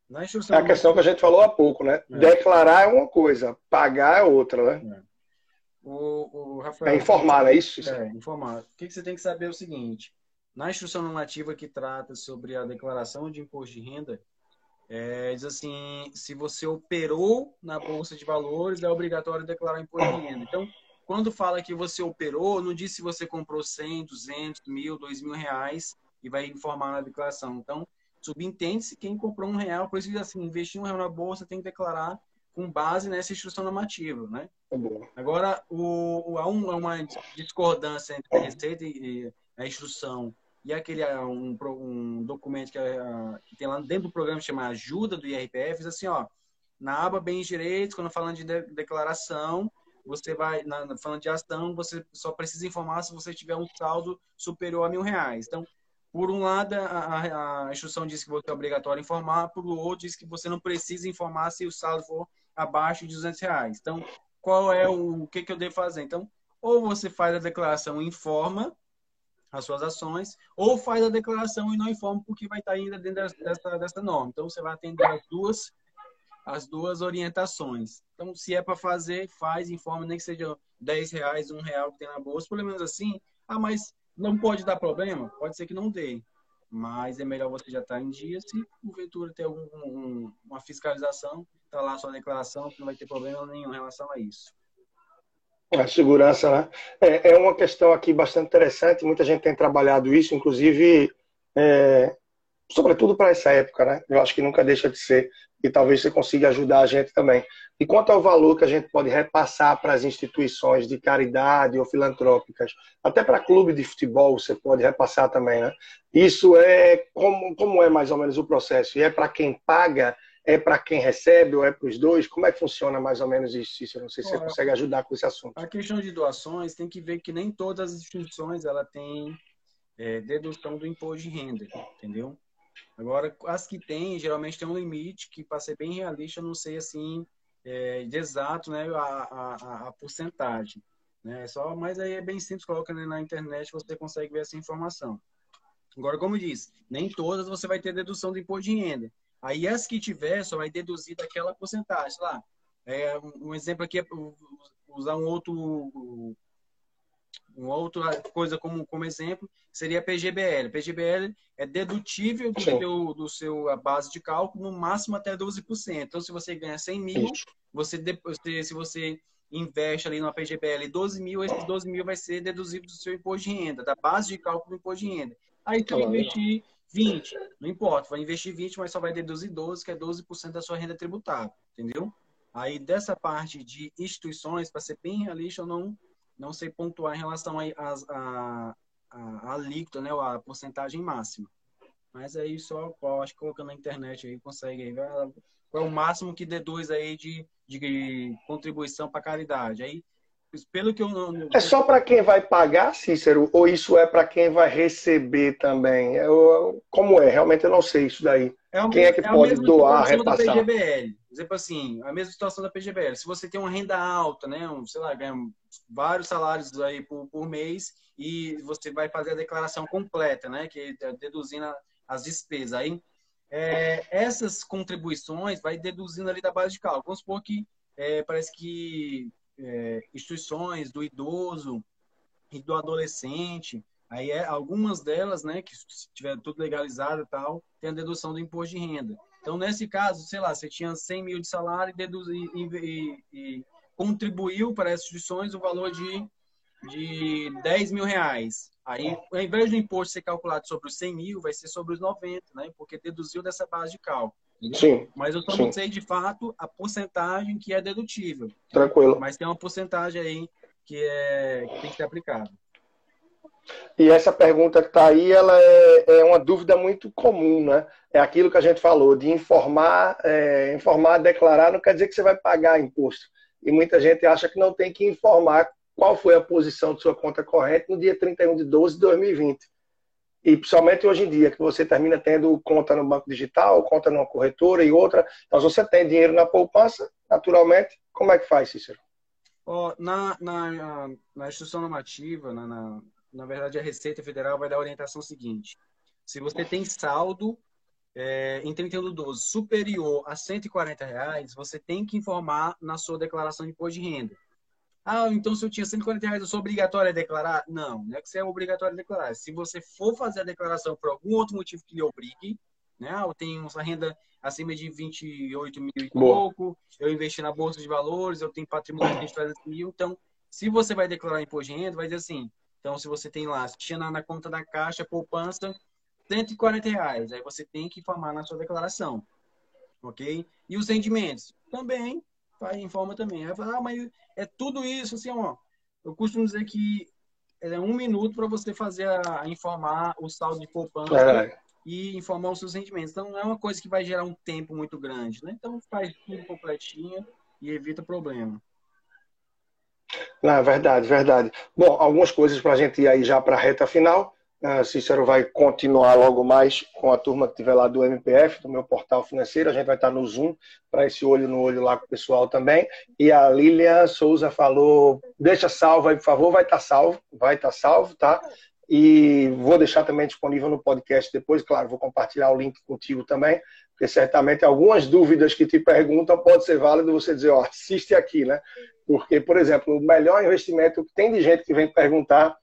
Na instrução é a questão que a gente falou há pouco, né? É. Declarar é uma coisa, pagar é outra, né? É. O, o Rafael, é informar, é isso? É, informar. O que você tem que saber é o seguinte: na instrução normativa que trata sobre a declaração de imposto de renda, é, diz assim: se você operou na bolsa de valores, é obrigatório declarar imposto de renda. Então, quando fala que você operou, não diz se você comprou 100, 200, mil, 2 mil reais e vai informar na declaração. Então, subentende-se quem comprou um real, por isso assim, investir um real na bolsa tem que declarar com base nessa instrução normativa, né? Tá Agora, o, há uma discordância entre a receita e a instrução e aquele um, um documento que, que, tem lá dentro do programa que chama Ajuda do IRPF, diz assim, ó, na aba Bens Direitos, quando falando de, de declaração, você vai, na, falando de ação, você só precisa informar se você tiver um saldo superior a mil reais. Então, por um lado, a, a instrução diz que você é obrigatório informar, por outro, diz que você não precisa informar se o saldo for abaixo de 200 reais. Então, qual é o, o que, que eu devo fazer? Então, ou você faz a declaração e informa as suas ações, ou faz a declaração e não informa porque vai estar ainda dentro dessa, dessa norma. Então, você vai atender as duas as duas orientações. Então, se é para fazer, faz, informa, nem que seja 10 reais, um real que tem na bolsa, pelo menos assim. Ah, mas não pode dar problema? Pode ser que não dê. Mas é melhor você já estar tá em dia se porventura ter algum, um, uma fiscalização, está lá a sua declaração, que não vai ter problema nenhum em relação a isso. A segurança, né? É, é uma questão aqui bastante interessante, muita gente tem trabalhado isso, inclusive é, sobretudo para essa época, né? Eu acho que nunca deixa de ser e talvez você consiga ajudar a gente também. E quanto ao valor que a gente pode repassar para as instituições de caridade ou filantrópicas, até para clube de futebol você pode repassar também, né? Isso é como, como é mais ou menos o processo? E é para quem paga, é para quem recebe ou é para os dois? Como é que funciona mais ou menos isso? Eu não sei se você consegue ajudar com esse assunto. A questão de doações tem que ver que nem todas as instituições ela tem é, dedução do imposto de renda, entendeu? Agora, as que tem, geralmente tem um limite que, para ser bem realista, eu não sei assim é, de exato né, a, a, a, porcentagem. Né? Só, mas aí é bem simples, coloca na internet você consegue ver essa informação. Agora, como disse, nem todas você vai ter dedução do imposto de renda. Aí as que tiver, só vai deduzir daquela porcentagem. Lá, é, um exemplo aqui é usar um outro uma outra coisa como, como exemplo seria a PGBL. PGBL é dedutível do seu, do seu a base de cálculo no máximo até 12%. Então, se você ganha 100 mil, você, se você investe ali numa PGBL 12 mil, esses 12 mil vai ser deduzido do seu imposto de renda, da base de cálculo do imposto de renda. Aí tu vai investir 20, não importa, vai investir 20, mas só vai deduzir 12, que é 12% da sua renda tributável, entendeu? Aí dessa parte de instituições, para ser bem realista, eu não não sei pontuar em relação a, a, a, a alíquota, né, a porcentagem máxima. Mas aí só, acho que colocando na internet aí consegue aí, qual é o máximo que deduz aí de, de contribuição para caridade. Aí, pelo que eu não. É só para quem vai pagar, Cícero, ou isso é para quem vai receber também? Eu, como é? Realmente eu não sei isso daí. É quem é que é pode doar, repassar? Da PGBL. Por exemplo assim, a mesma situação da PGBL. Se você tem uma renda alta, né, um, sei lá, ganha vários salários aí por, por mês e você vai fazer a declaração completa, né, que é deduzindo as despesas. Aí, é, essas contribuições vai deduzindo ali da base de cálculo. Vamos supor que é, parece que é, instituições do idoso e do adolescente, aí é, algumas delas, né, que se tiver tudo legalizado e tal, tem a dedução do imposto de renda. Então, nesse caso, sei lá, você tinha 100 mil de salário e, e, e, e contribuiu para as instituições o valor de, de 10 mil reais. Aí, ao invés do imposto ser calculado sobre os 100 mil, vai ser sobre os 90, né? Porque deduziu dessa base de cálculo. Sim. Mas eu só não sei de fato a porcentagem que é dedutível. Tranquilo. Mas tem uma porcentagem aí que, é, que tem que ser aplicada. E essa pergunta que está aí, ela é, é, uma dúvida muito comum, né? É aquilo que a gente falou, de informar, é, informar, declarar, não quer dizer que você vai pagar imposto. E muita gente acha que não tem que informar qual foi a posição de sua conta corrente no dia 31 de 12 de 2020. E principalmente hoje em dia, que você termina tendo conta no banco digital, conta numa corretora e outra. Então, se você tem dinheiro na poupança, naturalmente, como é que faz, Cícero? Oh, na, na, na instrução normativa, na, na, na verdade, a Receita Federal vai dar a orientação seguinte. Se você tem saldo é, em 31 de 12 superior a 140 reais, você tem que informar na sua declaração de imposto de renda. Ah, então se eu tinha 140 reais, eu sou obrigatório a declarar? Não, não é que você é obrigatório a declarar. Se você for fazer a declaração por algum outro motivo que lhe obrigue, né? Eu tenho uma renda acima de 28 mil e pouco, eu investi na Bolsa de Valores, eu tenho patrimônio de 300 mil. Então, se você vai declarar imposto de renda, vai dizer assim, então se você tem lá, se tinha na, na conta da Caixa, poupança, 140 reais, aí você tem que informar na sua declaração, ok? E os rendimentos? Também vai, informa também. Aí fala, ah, mas é tudo isso, assim, ó. Eu costumo dizer que é um minuto para você fazer a, a, informar o saldo de poupança é. e informar os seus rendimentos. Então, não é uma coisa que vai gerar um tempo muito grande, né? Então, faz tudo completinho e evita problema. Não, verdade, verdade. Bom, algumas coisas para a gente ir aí já para a reta final. Uh, Cícero vai continuar logo mais com a turma que estiver lá do MPF, do meu portal financeiro. A gente vai estar no Zoom para esse olho no olho lá com o pessoal também. E a Lilian Souza falou: deixa salvo aí, por favor. Vai estar salvo, vai estar salvo, tá? E vou deixar também disponível no podcast depois. Claro, vou compartilhar o link contigo também, porque certamente algumas dúvidas que te perguntam pode ser válido você dizer: ó, assiste aqui, né? Porque, por exemplo, o melhor investimento que tem de gente que vem perguntar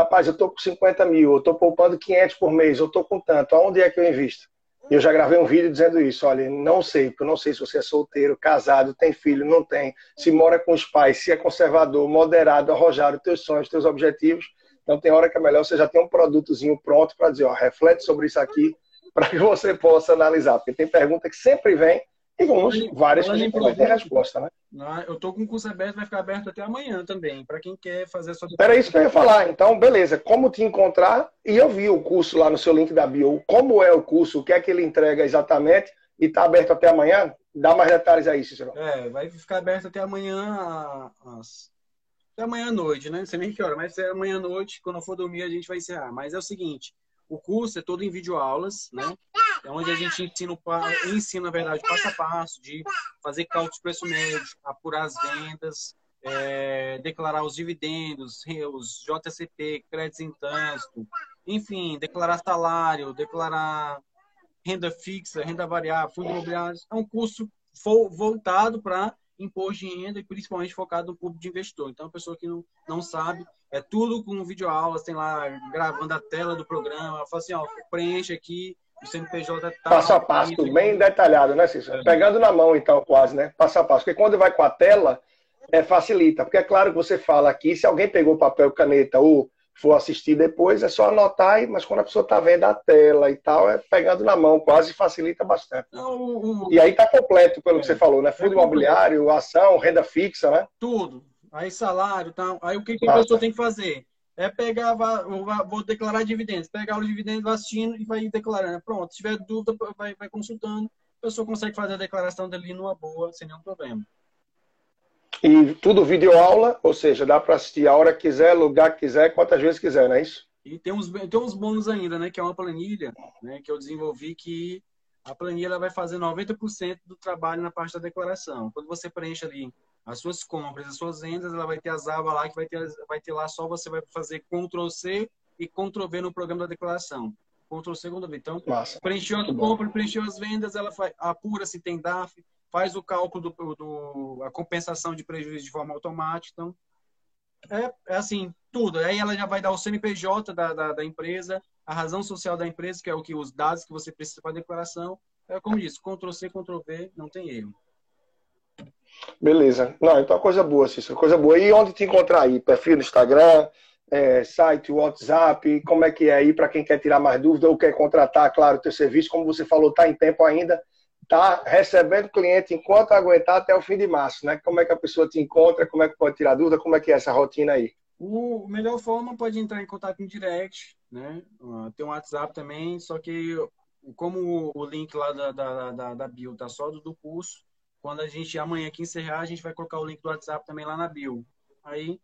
rapaz, eu estou com 50 mil, eu estou poupando 500 por mês, eu estou com tanto, aonde é que eu invisto? Eu já gravei um vídeo dizendo isso, olha, não sei, porque eu não sei se você é solteiro, casado, tem filho, não tem, se mora com os pais, se é conservador, moderado, arrojado, teus sonhos, teus objetivos. Então tem hora que é melhor você já ter um produtozinho pronto para dizer, ó, reflete sobre isso aqui, para que você possa analisar, porque tem pergunta que sempre vem e uns, várias que a gente vai ter resposta, né? Eu tô com o curso aberto, vai ficar aberto até amanhã também, para quem quer fazer a sua... Era isso que eu ia falar. Então, beleza. Como te encontrar? E eu vi o curso lá no seu link da bio. Como é o curso? O que é que ele entrega exatamente? E tá aberto até amanhã? Dá mais detalhes aí, Cícero. É, vai ficar aberto até amanhã às... Até amanhã à noite, né? Não sei nem que hora, mas é amanhã à noite, quando eu for dormir, a gente vai encerrar. Mas é o seguinte, o curso é todo em videoaulas, né? É onde a gente ensina, ensina, na verdade, passo a passo de fazer cálculos de preço médio, apurar as vendas, é, declarar os dividendos, os JCP, créditos em trânsito, enfim, declarar salário, declarar renda fixa, renda variável, fundos imobiliários. É um curso voltado para imposto de renda e principalmente focado no público de investidor. Então, a pessoa que não, não sabe, é tudo com videoaulas, tem lá gravando a tela do programa, fala assim, ó, preenche aqui, o CNPJ tá. Passo a passo, bem detalhado, né, Cícero? É. Pegando na mão, então, quase, né? Passo a passo. Porque quando vai com a tela, é, facilita. Porque é claro que você fala aqui, se alguém pegou papel caneta ou for assistir depois, é só anotar, mas quando a pessoa está vendo a tela e tal, é pegando na mão, quase facilita bastante. Não, E aí está completo, pelo é, que você falou, né? Fundo é imobiliário, ação, renda fixa, né? Tudo. Aí salário, tal. Aí o que, que a pessoa tem que fazer? é pegar, vou declarar dividendos, pegar os dividendos, vai assistindo e vai declarando. Pronto, se tiver dúvida, vai, vai consultando, a pessoa consegue fazer a declaração dele numa boa, sem nenhum problema. E tudo vídeo aula, ou seja, dá para assistir a hora que quiser, lugar que quiser, quantas vezes quiser, não é isso? E tem uns, tem uns bônus ainda, né? Que é uma planilha né, que eu desenvolvi que a planilha vai fazer 90% do trabalho na parte da declaração. Quando você preenche ali as suas compras, as suas vendas, ela vai ter as abas lá que vai ter, vai ter lá só você vai fazer Ctrl C e Ctrl V no programa da declaração. Ctrl C, Ctrl V. Então, Nossa, preencheu a compra, preencheu as vendas, ela faz, apura se tem DAF, faz o cálculo do, do a compensação de prejuízo de forma automática. Então, é, é, assim, tudo. Aí ela já vai dar o CNPJ da, da, da, empresa, a razão social da empresa, que é o que os dados que você precisa para a declaração. É como disse, Ctrl C, Ctrl V, não tem erro. Beleza. Não, então coisa boa, Cícero, coisa boa. E onde te encontrar aí? Perfil no Instagram, é, site, WhatsApp, como é que é aí para quem quer tirar mais dúvida ou quer contratar, claro, o teu serviço, como você falou, está em tempo ainda. tá recebendo cliente enquanto aguentar até o fim de março, né? Como é que a pessoa te encontra, como é que pode tirar dúvida, como é que é essa rotina aí? O melhor forma pode entrar em contato em direct, né? Uh, tem um WhatsApp também, só que como o link lá da, da, da, da bio tá só do, do curso, quando a gente amanhã aqui encerrar, a gente vai colocar o link do WhatsApp também lá na bio. Aí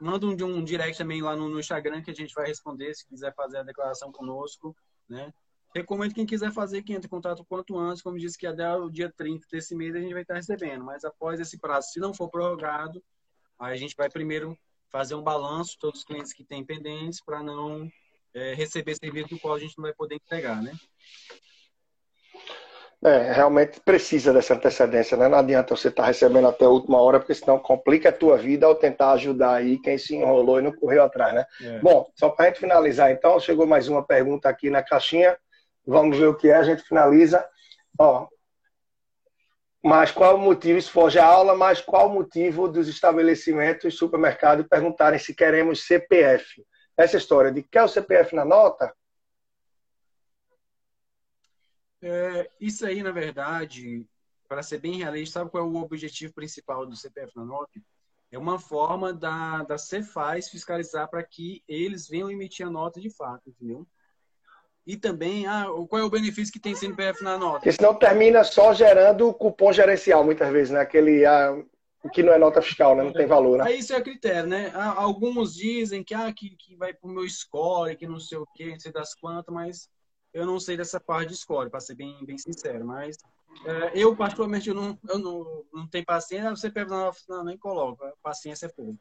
manda um, um direct também lá no, no Instagram que a gente vai responder se quiser fazer a declaração conosco, né? Recomendo quem quiser fazer que entre em contato quanto antes, como disse que até o dia 30 desse mês a gente vai estar recebendo, mas após esse prazo, se não for prorrogado, a gente vai primeiro fazer um balanço todos os clientes que têm pendentes para não é, receber serviço do qual a gente não vai poder entregar, né? É, realmente precisa dessa antecedência, né? Não adianta você estar tá recebendo até a última hora, porque senão complica a tua vida ao tentar ajudar aí quem se enrolou e não correu atrás, né? É. Bom, só para a gente finalizar, então, chegou mais uma pergunta aqui na caixinha. Vamos ver o que é, a gente finaliza. Ó, mas qual o motivo, isso foge a aula, mas qual o motivo dos estabelecimentos, supermercados, perguntarem se queremos CPF? Essa história de quer o CPF na nota? É, isso aí, na verdade, para ser bem realista, sabe qual é o objetivo principal do CPF na nota? É uma forma da, da Cefaz fiscalizar para que eles venham emitir a nota de fato, entendeu? E também, ah, qual é o benefício que tem CNPF na nota? Porque senão termina só gerando cupom gerencial, muitas vezes, né? Aquele ah, que não é nota fiscal, né? Não tem valor, né? Aí isso é critério, né? Ah, alguns dizem que, ah, que, que vai para o meu score, que não sei o quê, não sei das quantas, mas eu não sei dessa parte de score, para ser bem, bem sincero. Mas é, eu, particularmente, eu não, eu não, não tenho paciência, você pega na não, nem coloca. Paciência é pouco.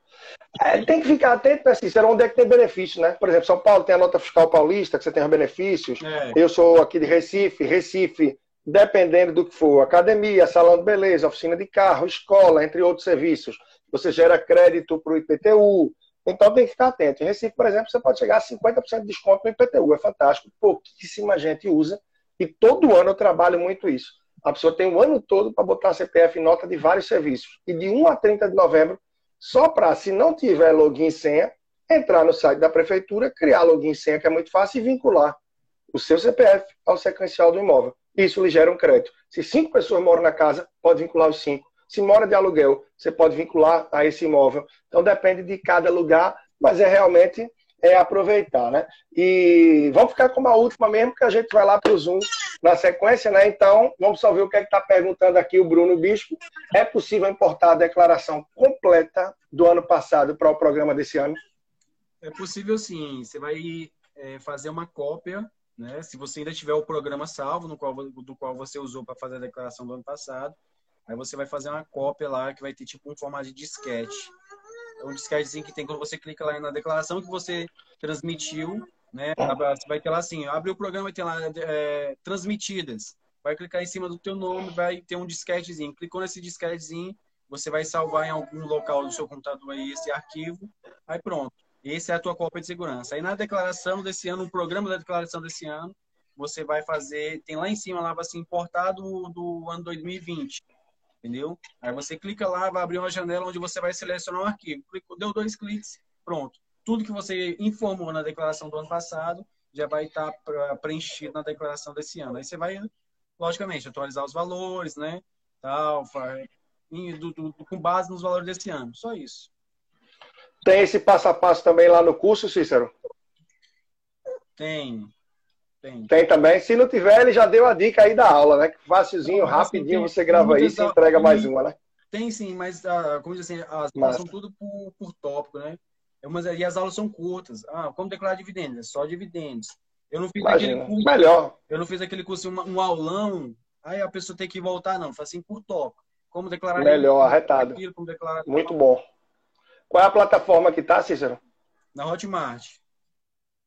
É, tem que ficar atento, né, Cícero, onde é que tem benefício, né? Por exemplo, São Paulo tem a nota fiscal paulista, que você tem os benefícios. É. Eu sou aqui de Recife, Recife, dependendo do que for, academia, salão de beleza, oficina de carro, escola, entre outros serviços. Você gera crédito para o IPTU. Então tem que ficar atento. Em Recife, por exemplo, você pode chegar a 50% de desconto no IPTU. É fantástico. Pouquíssima gente usa. E todo ano eu trabalho muito isso. A pessoa tem o ano todo para botar a CPF em nota de vários serviços. E de 1 a 30 de novembro, só para, se não tiver login e senha, entrar no site da prefeitura, criar login e senha, que é muito fácil, e vincular o seu CPF ao sequencial do imóvel. Isso lhe gera um crédito. Se cinco pessoas moram na casa, pode vincular os cinco. Se mora de aluguel, você pode vincular a esse imóvel. Então depende de cada lugar, mas é realmente é aproveitar, né? E vamos ficar com uma última mesmo, que a gente vai lá para o Zoom na sequência, né? Então, vamos só ver o que é está perguntando aqui o Bruno Bispo. É possível importar a declaração completa do ano passado para o programa desse ano? É possível sim. Você vai é, fazer uma cópia, né? Se você ainda tiver o programa salvo, no qual, do qual você usou para fazer a declaração do ano passado, aí você vai fazer uma cópia lá que vai ter tipo um formato de disquete é um disquetezinho que tem quando você clica lá na declaração que você transmitiu, né? Você vai ter lá assim, abre o programa e tem lá é, transmitidas. Vai clicar em cima do teu nome, vai ter um disquetezinho. Clicou nesse disquetezinho, você vai salvar em algum local do seu computador aí esse arquivo. Aí pronto. Essa é a tua cópia de segurança. Aí na declaração desse ano, o programa da declaração desse ano, você vai fazer, tem lá em cima lá assim, importado do ano 2020 entendeu? Aí você clica lá, vai abrir uma janela onde você vai selecionar um arquivo. Clicou, deu dois cliques, pronto. Tudo que você informou na declaração do ano passado já vai estar preenchido na declaração desse ano. Aí você vai, logicamente, atualizar os valores, né? Tal, do, do, com base nos valores desse ano. Só isso. Tem esse passo a passo também lá no curso, Cícero? Tem. Tem. Tem também. Se não tiver, ele já deu a dica aí da aula, né? Facilzinho, rapidinho, tem, você grava isso e entrega mais uma, né? Tem sim, mas uh, como diz assim, as aulas são tudo por, por tópico, né? Mas, e as aulas são curtas. Ah, como declarar dividendos? É só dividendos. Eu não fiz Imagina. aquele curso. Melhor. Eu não fiz aquele curso, um, um aulão, aí a pessoa tem que voltar, não. Faz assim por tópico. Como declarar. Melhor, arretado. Aquilo, como declarar... Muito bom. Qual é a plataforma que tá, Cícero? Na Hotmart.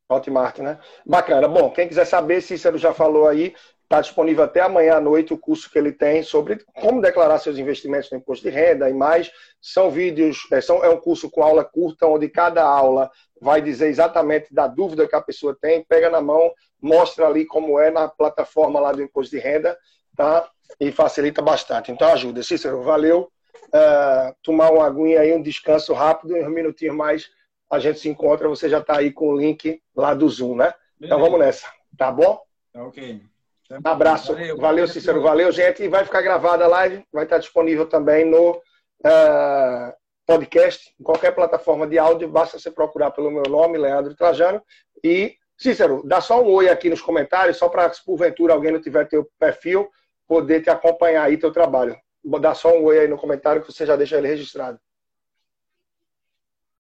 Hotmart, né? Bacana. Bom, quem quiser saber, Cícero já falou aí, está disponível até amanhã à noite o curso que ele tem sobre como declarar seus investimentos no imposto de renda e mais. São vídeos, é, são, é um curso com aula curta, onde cada aula vai dizer exatamente da dúvida que a pessoa tem, pega na mão, mostra ali como é na plataforma lá do imposto de renda, tá? E facilita bastante. Então ajuda. Cícero, valeu. Uh, tomar uma aguinha aí, um descanso rápido, um minutinho mais a gente se encontra, você já está aí com o link lá do Zoom, né? Beleza. Então vamos nessa, tá bom? Tá ok. Um abraço. Valeu, valeu Cícero. Valeu, gente. E vai ficar gravada a live, vai estar disponível também no uh, podcast, em qualquer plataforma de áudio. Basta você procurar pelo meu nome, Leandro Trajano. E, Cícero, dá só um oi aqui nos comentários, só para, se porventura alguém não tiver teu perfil, poder te acompanhar aí teu trabalho. Dá só um oi aí no comentário que você já deixa ele registrado.